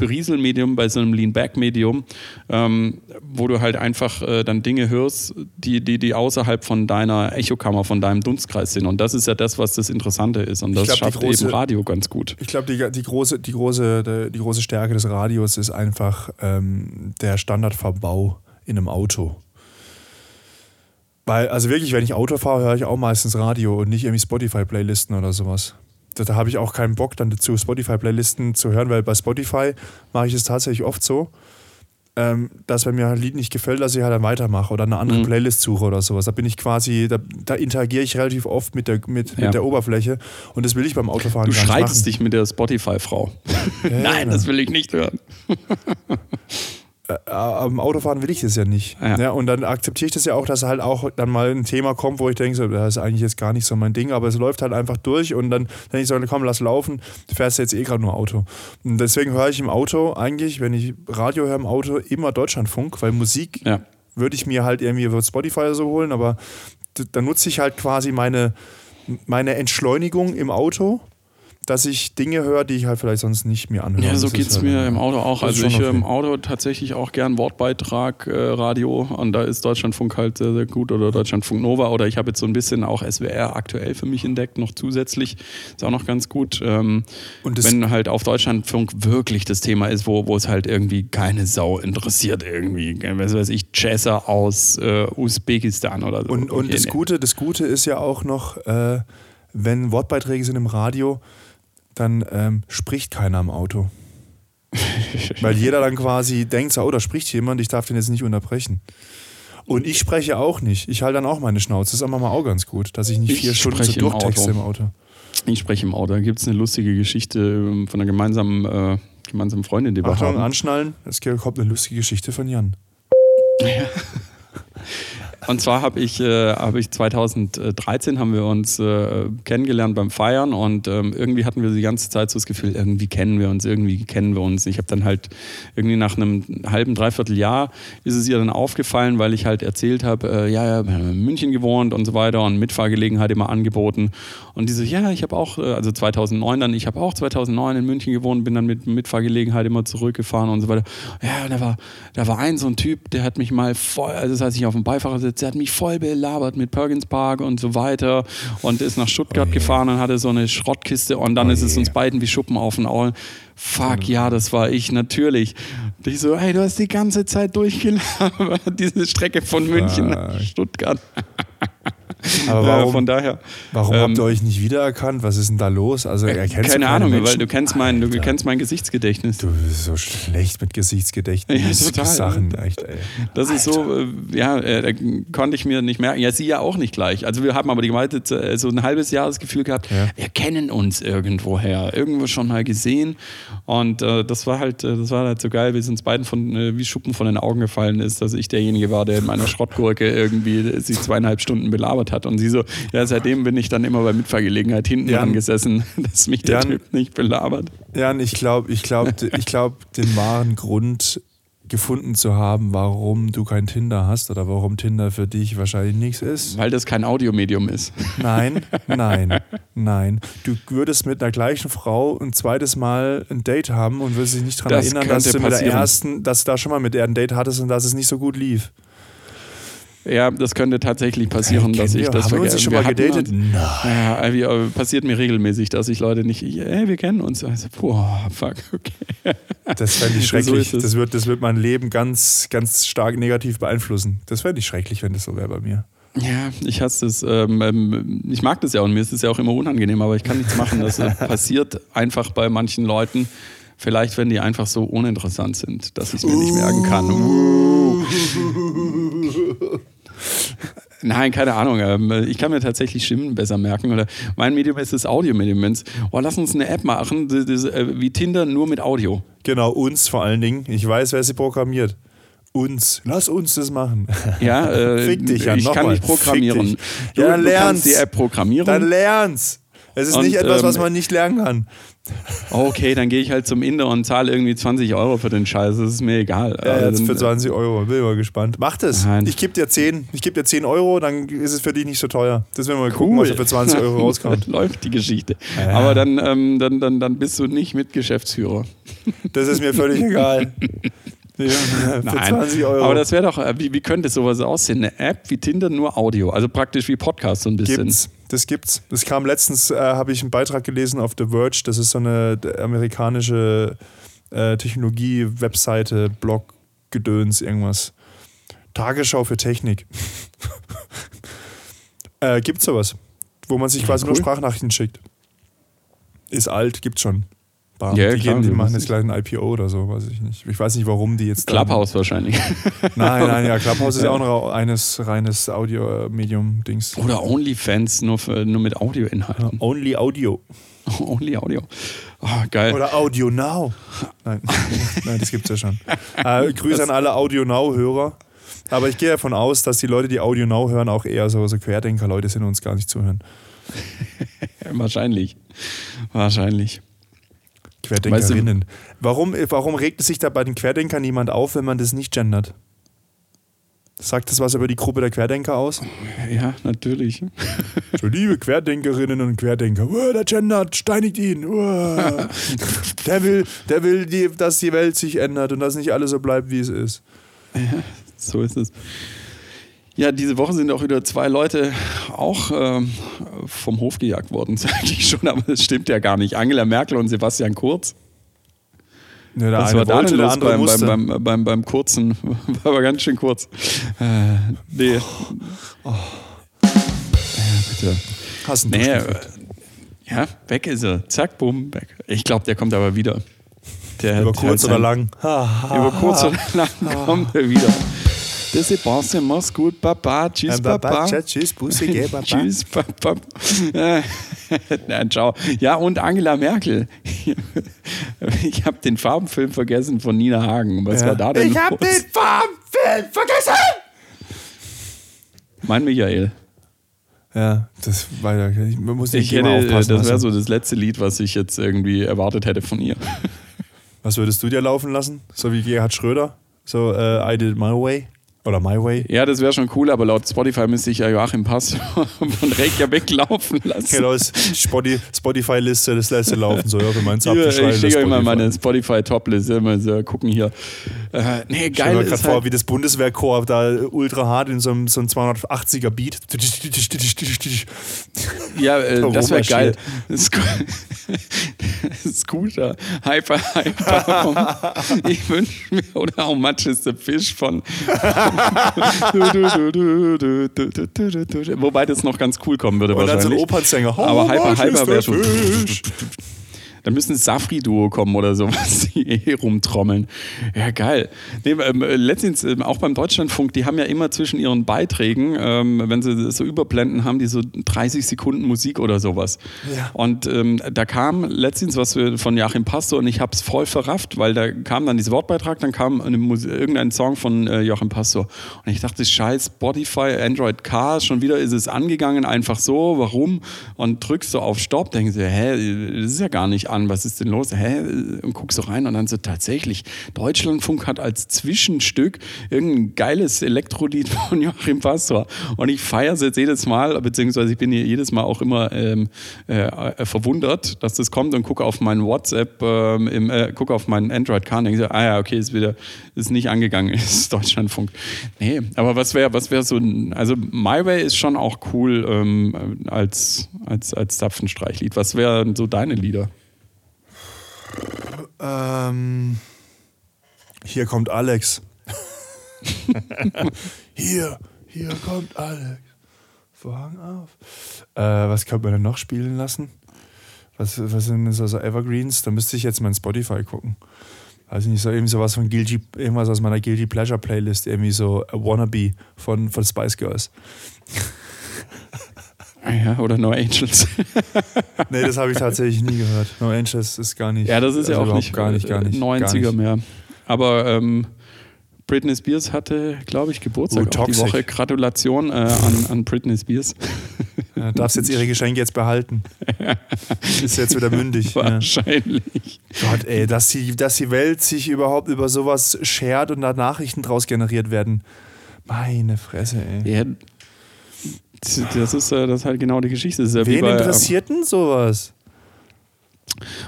Berieselmedium, bei so einem Lean-Back-Medium, ähm, wo du halt einfach äh, dann Dinge hörst, die, die, die außerhalb von deiner Echokammer, von deinem Dunstkreis sind. Und das ist ja das, was das Interessante ist. Und das glaub, schafft große, eben Radio ganz gut. Ich glaube, die, die, große, die, große, die große Stärke des Radios ist einfach ähm, der Standardverbau in einem Auto. Weil, also wirklich, wenn ich Auto fahre, höre ich auch meistens Radio und nicht irgendwie Spotify-Playlisten oder sowas da, da habe ich auch keinen Bock, dann dazu Spotify-Playlisten zu hören, weil bei Spotify mache ich es tatsächlich oft so, ähm, dass wenn mir ein Lied nicht gefällt, dass ich halt dann weitermache oder eine andere mhm. Playlist suche oder sowas. Da bin ich quasi, da, da interagiere ich relativ oft mit der, mit, ja. mit der Oberfläche und das will ich beim Autofahren du gar nicht Du streitest dich mit der Spotify-Frau. Ja, Nein, genau. das will ich nicht hören. äh, am Autofahren will ich das ja nicht. Ja. ja. und dann akzeptiere ich das ja auch, dass halt auch dann mal ein Thema kommt, wo ich denke, so, das ist eigentlich jetzt gar nicht so mein Ding, aber es läuft halt einfach durch und dann denke ich so, komm, lass laufen, du fährst jetzt eh gerade nur Auto. Und deswegen höre ich im Auto eigentlich, wenn ich Radio höre im Auto, immer Deutschlandfunk, weil Musik ja. würde ich mir halt irgendwie über Spotify so holen, aber da nutze ich halt quasi meine, meine Entschleunigung im Auto dass ich Dinge höre, die ich halt vielleicht sonst nicht mir anhöre. Ja, so geht es halt mir im Auto auch. Also ich höre im Auto tatsächlich auch gern Wortbeitrag, äh, Radio und da ist Deutschlandfunk halt sehr, sehr gut oder Deutschlandfunk Nova oder ich habe jetzt so ein bisschen auch SWR aktuell für mich entdeckt, noch zusätzlich. Ist auch noch ganz gut. Ähm, und wenn halt auf Deutschlandfunk wirklich das Thema ist, wo, wo es halt irgendwie keine Sau interessiert irgendwie. Was weiß ich, Jazzer aus äh, Usbekistan oder so. Und, und okay, das, nee. Gute, das Gute ist ja auch noch, äh, wenn Wortbeiträge sind im Radio, dann ähm, spricht keiner am Auto. Weil jeder dann quasi denkt, oh, da spricht jemand, ich darf den jetzt nicht unterbrechen. Und ich spreche auch nicht. Ich halte dann auch meine Schnauze. Das ist einfach mal auch ganz gut, dass ich nicht ich vier Stunden so durchtexte im Auto. Ich spreche im Auto. Da gibt es eine lustige Geschichte ähm, von einer gemeinsamen, äh, gemeinsamen Freundin, die wir Achtung, haben. anschnallen. Es kommt eine lustige Geschichte von Jan. Ja. Und zwar habe ich, äh, hab ich 2013 haben wir uns äh, kennengelernt beim Feiern und ähm, irgendwie hatten wir die ganze Zeit so das Gefühl, irgendwie kennen wir uns, irgendwie kennen wir uns. Ich habe dann halt irgendwie nach einem halben, dreiviertel Jahr ist es ihr dann aufgefallen, weil ich halt erzählt habe, äh, ja, ja, in München gewohnt und so weiter und Mitfahrgelegenheit immer angeboten. Und die so, ja, ich habe auch, äh, also 2009 dann, ich habe auch 2009 in München gewohnt, bin dann mit Mitfahrgelegenheit immer zurückgefahren und so weiter. Ja, da war, da war ein so ein Typ, der hat mich mal voll, also das heißt, ich auf dem Beifahrersitz, der hat mich voll belabert mit Perkins Park und so weiter und ist nach Stuttgart oh gefahren und hatte so eine Schrottkiste und dann oh ist es uns beiden wie Schuppen auf den Augen. Fuck, ja, das war ich, natürlich. Und ich so, hey, du hast die ganze Zeit durchgelabert, diese Strecke von München nach Stuttgart. Aber warum, von daher, warum ähm, habt ihr euch nicht wiedererkannt? Was ist denn da los? Also äh, erkennst keine, keine Ahnung, Menschen? weil du kennst mein, du kennst mein Gesichtsgedächtnis. Du bist so schlecht mit Gesichtsgedächtnis. Ja, total. Sachen, echt, ey. Das Alter. ist so, äh, ja, äh, konnte ich mir nicht merken. Ja, sie ja auch nicht gleich. Also wir haben aber die gemeinte, äh, so ein halbes Jahr das Gefühl gehabt, ja. wir kennen uns irgendwoher, irgendwo schon mal gesehen. Und äh, das war halt, äh, das war halt so geil, wie es uns beiden von wie Schuppen von den Augen gefallen ist, dass ich derjenige war, der in meiner Schrottgurke irgendwie sich zweieinhalb Stunden belabert hat. Und sie so, ja, seitdem bin ich dann immer bei Mitfahrgelegenheit hinten Jan, angesessen, dass mich der Jan, Typ nicht belabert. Jan, ich glaube, ich glaube, ich glaube, den wahren Grund gefunden zu haben, warum du kein Tinder hast oder warum Tinder für dich wahrscheinlich nichts ist. Weil das kein Audiomedium ist. Nein, nein, nein. Du würdest mit der gleichen Frau ein zweites Mal ein Date haben und würdest dich nicht daran erinnern, dass du mit der ersten, dass du da schon mal mit der ein Date hattest und dass es nicht so gut lief. Ja, das könnte tatsächlich passieren, dass ich das Haben wir uns vergesse. schon Wir mal gedatet? Nein. Ja, äh, passiert mir regelmäßig, dass ich Leute nicht, ich, ey, wir kennen uns. Also, boah, fuck, okay. Das fände ich So schrecklich. es. das, wird, das wird mein Leben ganz, ganz stark negativ beeinflussen. Das fände ich schrecklich, wenn das so wäre bei mir. Ja, ich hasse das. Ähm, ähm, ich mag das ja und mir ist es ja auch immer unangenehm, aber ich kann nichts machen. Das äh, passiert einfach bei manchen Leuten. Vielleicht, wenn die einfach so uninteressant sind, dass ich es mir nicht merken kann. Uh. Nein, keine Ahnung. Ähm, Ich kann mir tatsächlich Stimmen besser merken. Oder mein Medium ist das Audio-Medium. Oh, lass uns eine App machen, das, das, äh, wie Tinder, nur mit Audio. Genau, uns vor allen Dingen. Ich weiß, wer sie programmiert. Uns. Lass uns das machen. Ja, äh, Fick dich, Jan, ich kann nochmal. nicht programmieren. Du, Ja, dann du kannst lern's. die App programmieren. Dann lern's. Es ist Und, nicht etwas, was ähm, man nicht lernen kann. Okay, dann gehe ich halt zum Inder und zahle irgendwie 20 Euro für den Scheiß. Das ist mir egal. Ja, Also jetzt für dann- 20 Euro. Bin mal gespannt. Mach das. Nein. Ich gebe dir 10. Ich gebe dir 10 Euro, dann ist es für dich nicht so teuer. Das werden wir mal gucken, was er für 20 Euro rauskommt. Läuft die Geschichte. Ja. Aber dann, ähm, dann, dann, dann bist du nicht Mitgeschäftsführer. Das ist mir völlig egal. Ja, für 20 Euro. Aber das wäre doch, äh, wie, wie könnte sowas aussehen? Eine App wie Tinder, nur Audio. Also praktisch wie Podcast so ein bisschen. Gibt's. Das gibt's. Das kam letztens, äh, habe ich einen Beitrag gelesen auf The Verge. Das ist so eine d- amerikanische äh, Technologie-Webseite, Blog, Gedöns, irgendwas. Tagesschau für Technik. äh, gibt's sowas, wo man sich quasi nur cool. Sprachnachrichten schickt. Ist alt, gibt's schon. Bam. Ja, die, klar, geben, die machen jetzt gleich ein IPO oder so, weiß ich nicht. Ich weiß nicht, warum die jetzt. Clubhouse wahrscheinlich. Nein, nein, ja, Clubhouse ist ja auch noch eines reines Audio-Medium-Dings. Oder OnlyFans, nur, für, nur mit Audioinhalten. Only Audio. Only Audio. Oh, geil. Oder Audio Now. Nein, nein das gibt's ja schon. Äh, Grüße an alle Audio Now-Hörer. Aber ich gehe davon aus, dass die Leute, die Audio Now hören, auch eher so, so Querdenker-Leute sind und uns gar nicht zuhören. Wahrscheinlich. Wahrscheinlich. Querdenkerinnen. warum, warum regt es sich da bei den Querdenkern niemand auf, wenn man das nicht gendert? Sagt das was über die Gruppe der Querdenker aus? Ja, natürlich. So, liebe Querdenkerinnen und Querdenker, "Uah, der gendert, steinigt ihn. uah." Der will, der will die, dass die Welt sich ändert und dass nicht alles so bleibt, wie es ist. So ist es. Ja, diese Woche sind auch wieder zwei Leute auch ähm, vom Hof gejagt worden, sage ich schon, aber das stimmt ja gar nicht. Angela Merkel und Sebastian Kurz. Ja, der Was war da denn der los beim, beim, beim, beim, beim kurzen? War aber ganz schön kurz. Äh, nee. Oh. Ja, bitte. Hast einen Nee, äh, ja, weg ist er. Zack, bumm, weg. Ich glaube, der kommt aber wieder. Der Über kurz halt oder lang. Über kurz oder lang kommt er wieder. Der Sebastian, mach's gut, Papa. Tschüss, Ein Papa. Baba, Tschüss, Bussi, geh, Baba. Tschüss, Papa. Äh, Nein, ciao. Ja, und Angela Merkel. Ich habe den Farbenfilm vergessen von Nina Hagen. Was Ja. war da denn Ich hab los? den Farbenfilm vergessen! Mein Michael. Ja, das war ja, ich muss Ich hätte, aufpassen. das wäre also. so das letzte Lied, was ich jetzt irgendwie erwartet hätte von ihr. Was würdest du dir laufen lassen? So wie Gerhard Schröder? So, äh, I did it my way? Oder my way? Ja, das wäre schon cool, aber laut Spotify müsste ich ja Joachim Pass von Reykjavik laufen lassen. Genau, das Spoti- Spotify-Liste, das lässt laufen. So, ja, für meins abgeschaltet. ich schicke euch mal Spotify. meine Spotify-Top-Liste. Immer so gucken hier. Äh, nee, Ich stell geil mir gerade vor, halt, wie das Bundeswehrkorps da ultra hart in so einem, so einem 280er Beat. Ja, äh, Da das wäre geil. Sco Scooter, Hyper, Hyper. ich wünsche mir, oder How much is the fish von. Wobei das noch ganz cool kommen würde Und dann so ein wahrscheinlich. Opernsänger. Aber How Hyper, Hyper wäre schon. Dann müssen Safri-Duo kommen oder sowas, die eh rumtrommeln. Ja, geil. Nee, ähm, äh, letztens, ähm, auch beim Deutschlandfunk, die haben ja immer zwischen ihren Beiträgen, ähm, wenn sie so überblenden, haben die so 30 Sekunden Musik oder sowas. Ja. Und ähm, da kam letztens was von Joachim Pastor und ich habe es voll verrafft, weil da kam dann dieser Wortbeitrag, dann kam irgendein Song von äh, Joachim Pastor. Und ich dachte, scheiß Spotify, Android Car, schon wieder ist es angegangen, einfach so, warum? Und drückst du auf Stopp, denkst du, hä, das ist ja gar nicht an, was ist denn los? Hä? Und guckst so rein und dann so tatsächlich, Deutschlandfunk hat als Zwischenstück irgendein geiles Elektrolied von Joachim Pastor. Und ich feiere es jetzt jedes Mal, beziehungsweise ich bin hier jedes Mal auch immer ähm, äh, verwundert, dass das kommt und gucke auf mein WhatsApp, ähm, im, äh, gucke auf meinen Android-Car und denke so, ah ja, okay, ist wieder, ist nicht angegangen, ist Deutschlandfunk. Nee, aber was wäre, was wäre so, also My Way ist schon auch cool ähm, als, als, als Zapfenstreichlied. Was wären so deine Lieder? Ähm, hier kommt Alex. hier, hier kommt Alex. Vorhang auf. Äh, was könnte man denn noch spielen lassen? Was, was sind das also Evergreens? Da müsste ich jetzt mein Spotify gucken. Ich nicht, so irgendwie sowas von Guilty, irgendwas aus meiner Guilty Pleasure Playlist, irgendwie so A Wannabe von, von Spice Girls. Ja, oder No Angels. nee, das habe ich tatsächlich nie gehört. No Angels ist gar nicht. Ja, das ist also ja auch nicht, gar nicht, gar nicht 90er gar nicht. mehr. Aber ähm, Britney Spears hatte, glaube ich, Geburtstag oh, die Woche. Gratulation äh, an, an Britney Spears. Ja, darfst jetzt ihre Geschenke jetzt behalten. Ist jetzt wieder mündig. Wahrscheinlich. Ja. Gott, ey, dass die, dass die Welt sich überhaupt über sowas schert und da Nachrichten draus generiert werden. Meine Fresse, ey. Ja, das ist, äh, das ist halt genau die Geschichte. Ja Wen bei, interessiert denn sowas?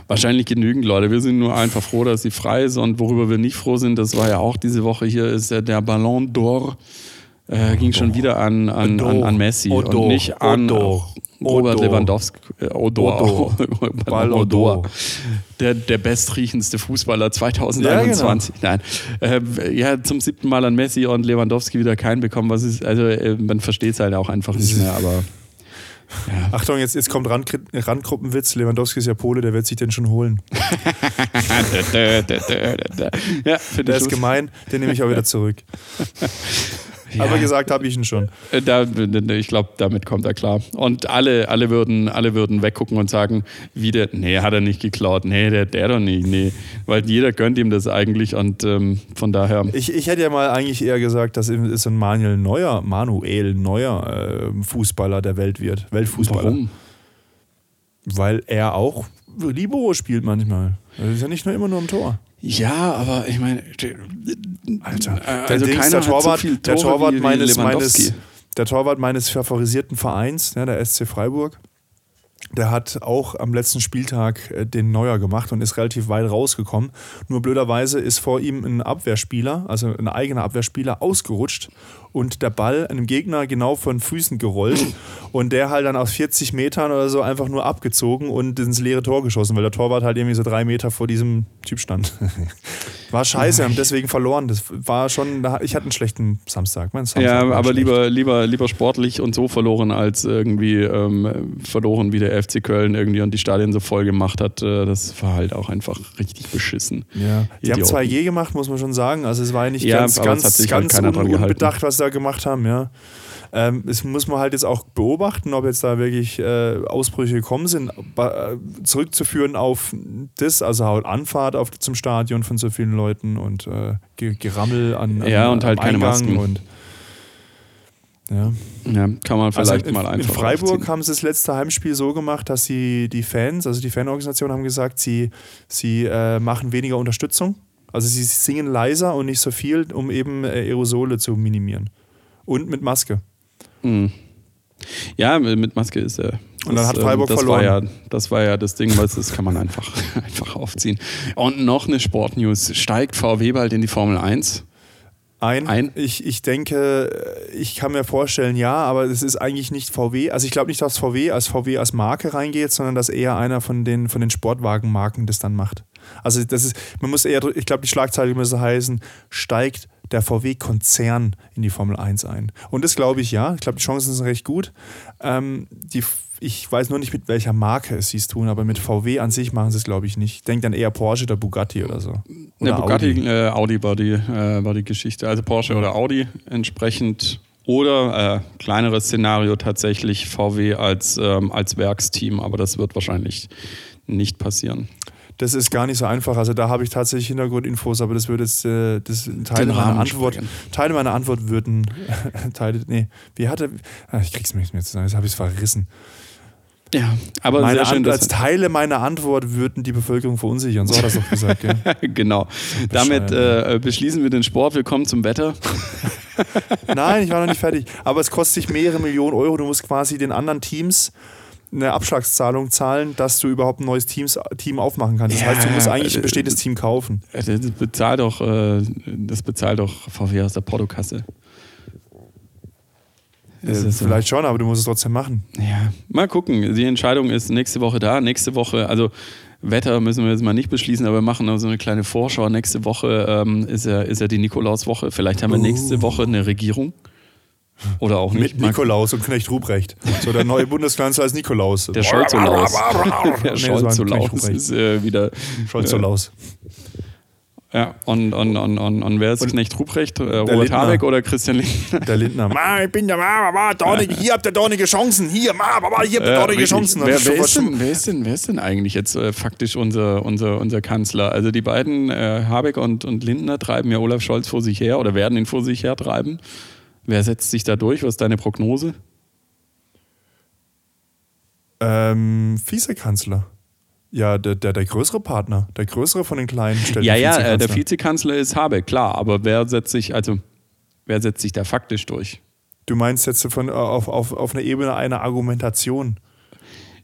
Wahrscheinlich genügend Leute. Wir sind nur einfach froh, dass sie frei ist. Und worüber wir nicht froh sind, das war ja auch diese Woche hier, ist der Ballon d'Or. Äh, ging schon wieder an, an, an, an Messi Odor. und nicht an. Robert Odor. Lewandowski. Äh, Odor. Odor. Odor. Der, der bestriechendste Fußballer 2021. Ja, genau. Nein. Äh, ja, zum siebten Mal an Messi und Lewandowski wieder keinen bekommen. Was ist, also äh, man versteht es halt auch einfach nicht mehr, aber. Ja. Achtung, jetzt, jetzt kommt Rand, Randgruppenwitz. Lewandowski ist ja Pole, der wird sich den schon holen. ja, der ist gemein, den nehme ich auch wieder zurück. Ja. Aber gesagt habe ich ihn schon. Äh, da, ich glaube, damit kommt er klar. Und alle, alle, würden, alle würden weggucken und sagen, wie der, nee, hat er nicht geklaut. Nee, der, der doch nicht. Nee. Weil jeder gönnt ihm das eigentlich und ähm, von daher. Ich, ich hätte ja mal eigentlich eher gesagt, dass ist ein Manuel Neuer, Manuel Neuer äh, Fußballer der Welt wird. Weltfußballer. Warum? Weil er auch Libero spielt manchmal. Er ist ja nicht nur immer nur im Tor. Ja, aber ich meine, Alter, äh, also Dings, der Torwart, so der Torwart meines, meines, der Torwart meines favorisierten Vereins, ja, der SC Freiburg, der hat auch am letzten Spieltag äh, den Neuer gemacht und ist relativ weit rausgekommen. Nur blöderweise ist vor ihm ein Abwehrspieler, also ein eigener Abwehrspieler, ausgerutscht und der Ball einem Gegner genau von Füßen gerollt und der halt dann aus 40 Metern oder so einfach nur abgezogen und ins leere Tor geschossen, weil der Torwart halt irgendwie so drei Meter vor diesem Typ stand. War scheiße, wir haben deswegen verloren. Das war schon, ich hatte einen schlechten Samstag. Samstag ja, aber lieber, lieber, lieber sportlich und so verloren, als irgendwie ähm, verloren, wie der FC Köln irgendwie und die Stadien so voll gemacht hat. Äh, das war halt auch einfach richtig beschissen. Ja. Die Idioten. haben zwei G gemacht, muss man schon sagen. Also es war ja nicht ja, ganz, ganz, halt ganz un unbedacht, was da gemacht haben, ja. Ähm, es muss man halt jetzt auch beobachten, ob jetzt da wirklich äh, Ausbrüche gekommen sind, äh, zurückzuführen auf das, also halt Anfahrt auf, zum Stadion von so vielen Leuten und äh, Gerammel an, an Ja, und halt keine Masken. Und, ja. ja. kann man also vielleicht also mal einfach. In Freiburg aufziehen. haben sie das letzte Heimspiel so gemacht, dass sie die Fans, also die Fanorganisationen haben gesagt, sie, sie äh, machen weniger Unterstützung. Also sie singen leiser und nicht so viel, um eben äh, Aerosole zu minimieren. Und mit Maske. Mhm. Ja, mit Maske ist er. Und dann hat Freiburg das verloren. War ja, das war ja das Ding, was das kann man einfach, einfach aufziehen. Und noch eine Sportnews. Steigt VW bald in die Formel 1? Ein. ein. Ich, ich denke, ich kann mir vorstellen, ja, aber es ist eigentlich nicht VW. Also ich glaube nicht, dass VW als VW als Marke reingeht, sondern dass eher einer von den, von den Sportwagenmarken das dann macht. Also das ist, man muss eher, ich glaube, die Schlagzeile müsste heißen, steigt der VW-Konzern in die Formel 1 ein. Und das glaube ich ja. Ich glaube, die Chancen sind recht gut. Ähm, die, ich weiß nur nicht, mit welcher Marke es sie es tun, aber mit VW an sich machen sie es, glaube ich, nicht. Ich denke dann eher Porsche oder Bugatti oder so. Oder ne, Bugatti, Audi, äh, Audi war, die, äh, war die Geschichte. Also Porsche oder Audi entsprechend. Oder äh, kleineres Szenario tatsächlich VW als, ähm, als Werksteam, aber das wird wahrscheinlich nicht passieren das ist gar nicht so einfach. Also da habe ich tatsächlich Hintergrundinfos, aber das würde jetzt äh, das Teile meiner Antwort, Teile meiner Antwort würden Teile, nee, wie hatte, ah, ich krieg's mir nicht mehr zu sagen, jetzt habe ich es verrissen. Ja, aber Meine sehr schön, als Teile meiner Antwort würden die Bevölkerung verunsichern. So hat er es doch gesagt. Gell? genau. Damit äh, beschließen wir den Sport. Willkommen zum Wetter. Nein, ich war noch nicht fertig. Aber es kostet dich mehrere Millionen Euro. Du musst quasi den anderen Teams eine Abschlagszahlung zahlen, dass du überhaupt ein neues Teams, Team aufmachen kannst. Das Ja, heißt, du musst eigentlich äh, ein bestehendes Team kaufen. Äh, Das bezahlt doch, äh, das bezahlt doch VW aus der Portokasse. Äh, ist so. vielleicht schon, aber du musst es trotzdem machen. Ja, mal gucken. Die Entscheidung ist nächste Woche da. Nächste Woche, also Wetter müssen wir jetzt mal nicht beschließen, aber wir machen so eine kleine Vorschau. Nächste Woche ähm, ist, ja, ist ja die Nikolauswoche. Vielleicht haben wir nächste Woche eine Regierung. Oder auch nicht. Mit Nikolaus und Knecht Ruprecht. So der neue Bundeskanzler ist Nikolaus. Der Scholzolaus. Der Scholzolaus ist äh, wieder. Scholzolaus. Ja, und, und, und, und, und wer ist Knecht Ruprecht? Äh, Robert Lindner. Habeck oder Christian Lindner? Der Lindner. Ma, ich bin der Ma, Ma, dornige, hier habt ihr dornige Chancen. Hier, Ma, Ma, hier habt ihr dornige. Chancen. Und Wer, wer, ist denn, wer, ist denn, wer ist denn eigentlich jetzt äh, faktisch unser, unser, unser Kanzler? Also die beiden, äh, Habeck und, und Lindner, treiben ja Olaf Scholz vor sich her oder werden ihn vor sich her treiben. Wer setzt sich da durch? Was ist deine Prognose? Ähm, Vizekanzler. Ja, der, der, der größere Partner, der größere von den kleinen stellt Ja, ja, äh, der Vizekanzler. Ist Habeck, klar, aber wer setzt sich, also wer setzt sich da faktisch durch? Du meinst jetzt von, äh, auf, auf, auf einer Ebene einer Argumentation.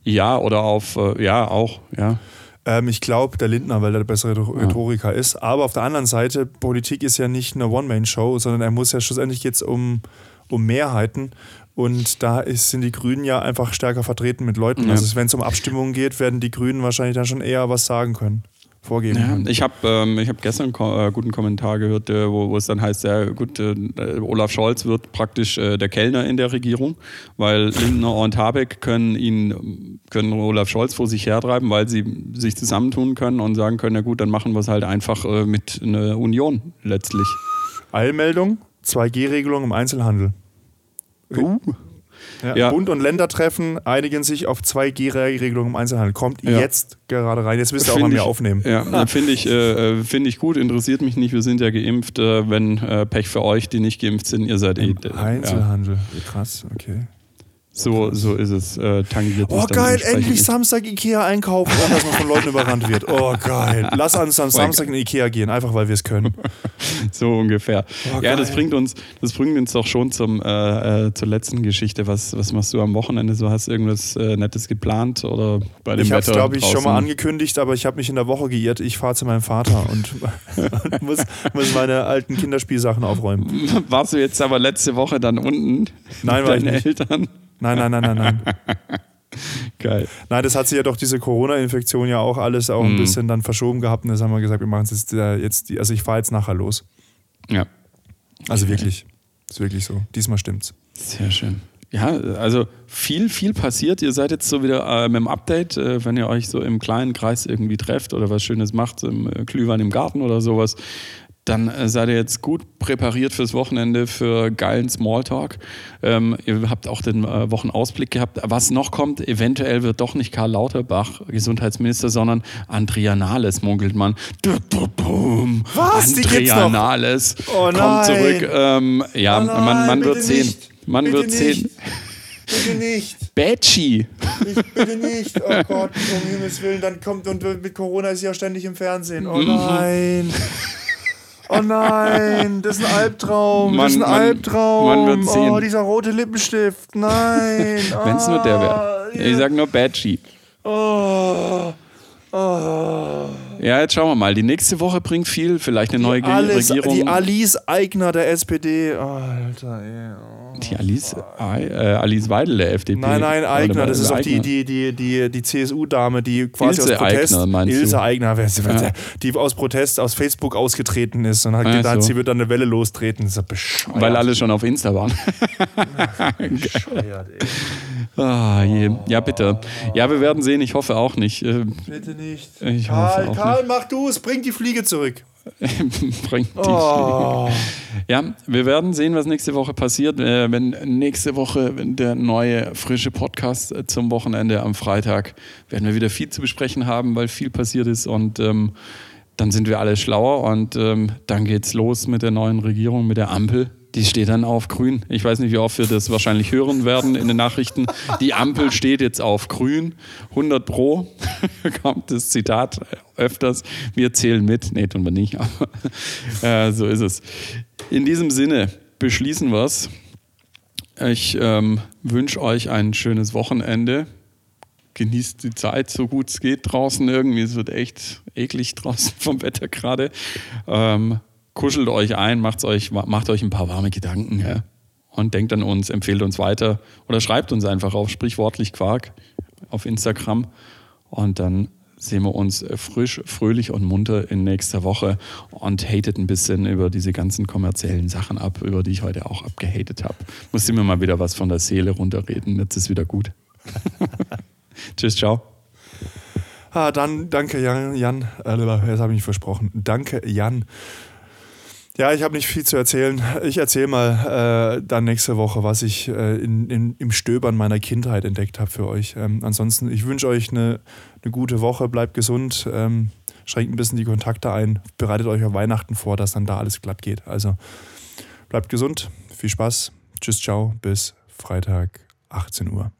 Ja, oder auf, äh, ja, auch, ja. Ähm, ich glaube, der Lindner, weil er der bessere Rhetoriker ist. Aber auf der anderen Seite, Politik ist ja nicht eine One-Man-Show, sondern er muss ja schlussendlich jetzt um, um Mehrheiten. Und da ist, sind die Grünen ja einfach stärker vertreten mit Leuten. Ja. Also wenn es um Abstimmungen geht, werden die Grünen wahrscheinlich dann schon eher was sagen können, vorgeben Ja, können. ich habe ähm, ich hab gestern einen äh, guten Kommentar gehört, äh, wo, wo es dann heißt, ja gut, äh, Olaf Scholz wird praktisch äh, der Kellner in der Regierung, weil Lindner und Habeck können ihn, können Olaf Scholz vor sich hertreiben, weil sie sich zusammentun können und sagen können, ja gut, dann machen wir es halt einfach äh, mit einer Union letztlich. Eilmeldung, 2G-Regelung im Einzelhandel. Uh. Ja, Ja. Bund und Länder treffen, einigen sich auf 2G-Regelung im Einzelhandel. Kommt Ja. jetzt gerade rein. Jetzt müsst ihr auch mal mehr aufnehmen. Ja, finde ich, äh, find ich gut, interessiert mich nicht, wir sind ja geimpft, äh, wenn äh, Pech für euch, die nicht geimpft sind, ihr seid eh. Im äh, Ja, Einzelhandel. Krass, okay. So, so ist es, äh, tangiert Oh geil, endlich. Samstag Ikea einkaufen, ohne dass man von Leuten überrannt wird. Oh geil. Lass uns am Samstag in Ikea gehen, einfach weil wir es können. So ungefähr. Oh, ja, das bringt uns, das bringt uns doch schon zum, äh, äh, zur letzten Geschichte. Was, was machst du am Wochenende? So hast du irgendwas äh, Nettes geplant oder bei dem Ich habe es, glaube ich, schon mal angekündigt, aber ich habe mich in der Woche geirrt. Ich fahre zu meinem Vater und, und muss, muss meine alten Kinderspielsachen aufräumen. Warst du jetzt aber letzte Woche dann unten? Nein, war ich nicht. Eltern? Nein, nein, nein, nein, nein. Geil. Nein, das hat sich ja doch diese Corona-Infektion ja auch alles auch ein Mhm. bisschen dann verschoben gehabt. Und das haben wir gesagt, wir machen es jetzt, äh, jetzt die, also ich fahre jetzt nachher los. Ja, Also wirklich. Ist wirklich so. Diesmal stimmt's. sehr schön. Ja, also viel, viel passiert. Ihr seid jetzt so wieder äh, mit dem Update, äh, wenn ihr euch so im kleinen Kreis irgendwie trefft oder was Schönes macht, im äh, Glühwein im Garten oder sowas, dann äh, seid ihr jetzt gut präpariert fürs Wochenende für geilen Smalltalk. Ähm, ihr habt auch den äh, Wochenausblick gehabt. Was noch kommt, eventuell wird doch nicht Karl Lauterbach Gesundheitsminister, sondern Andrea Nahles, munkelt man. Was? Andrea? Nahles Oh kommt zurück. Ähm, ja, Oh nein, man, man wird sehen. nicht. Man Bitte wird sehen. nicht. Bitte nicht. Betschi. Ich, bitte nicht. Oh Gott, um Himmels Willen. Dann kommt und mit Corona ist sie ja ständig im Fernsehen. Mhm. Oh nein. Oh nein, das ist ein Albtraum. Man- das ist ein man- Albtraum. man wird sehen. Oh, dieser rote Lippenstift. Nein. Wenn es nur der wäre. Ah, Ich sag nur Betschi. Oh. Oh. Ja, jetzt schauen wir mal. Die nächste Woche bringt viel, vielleicht eine neue Ge- Alles, Regierung. die Alice Eigner der SPD. Oh, Alter, ey. Oh. Die Alice, äh, Alice Weidel der FDP. Nein, nein, Eigner, das ist auch Eigner. die, die, die, die, die CSU-Dame, die quasi Ilse aus Protest. Aigner, meinst du? Ilse Eigner, wer ist, Ja. die aus Protest aus Facebook ausgetreten ist und hat Ah, gedacht, so. sie wird dann eine Welle lostreten. Das ist ja bescheuert. Weil alle schon auf Insta waren. bescheuert, ey. Ah, je. Ja, bitte. Ja, wir werden sehen. Ich hoffe auch nicht. Äh, Bitte nicht. Ich Karl, hoffe auch Karl, mach du es, bring die Fliege zurück. bringt die Oh. Ja, wir werden sehen, was nächste Woche passiert. Äh, wenn nächste Woche der neue, frische Podcast äh, zum Wochenende am Freitag, werden wir wieder viel zu besprechen haben, weil viel passiert ist und ähm, dann sind wir alle schlauer und ähm, dann geht's los mit der neuen Regierung, mit der Ampel. Die steht dann auf grün. Ich weiß nicht, wie oft wir das wahrscheinlich hören werden in den Nachrichten. Die Ampel steht jetzt auf grün. 100 pro kommt das Zitat öfters. Wir zählen mit. Nee, tun wir nicht. Aber äh, so ist es. In diesem Sinne beschließen wir es. Ich ähm, wünsche euch ein schönes Wochenende. Genießt die Zeit, so gut es geht draußen irgendwie. Es wird echt eklig draußen vom Wetter gerade. Ähm, kuschelt euch ein, macht euch, macht euch ein paar warme Gedanken ja? und denkt an uns, empfehlt uns weiter oder schreibt uns einfach auf sprichwortlich Quark auf Instagram und dann sehen wir uns frisch, fröhlich und munter in nächster Woche und hatet ein bisschen über diese ganzen kommerziellen Sachen ab, über die ich heute auch abgehatet habe. Musste mir mal wieder was von der Seele runterreden, jetzt ist wieder gut. Tschüss, ciao. Ah, dann danke Jan, Jan, äh, jetzt habe ich mich versprochen. Danke Jan ja, ich habe nicht viel zu erzählen. Ich erzähle mal äh, dann nächste Woche, was ich äh, in, in, im Stöbern meiner Kindheit entdeckt habe für euch. Ähm, ansonsten, ich wünsche euch eine, eine gute Woche, bleibt gesund, ähm, schränkt ein bisschen die Kontakte ein, bereitet euch auf Weihnachten vor, dass dann da alles glatt geht. Also bleibt gesund, viel Spaß, tschüss, ciao, bis Freitag, 18 Uhr.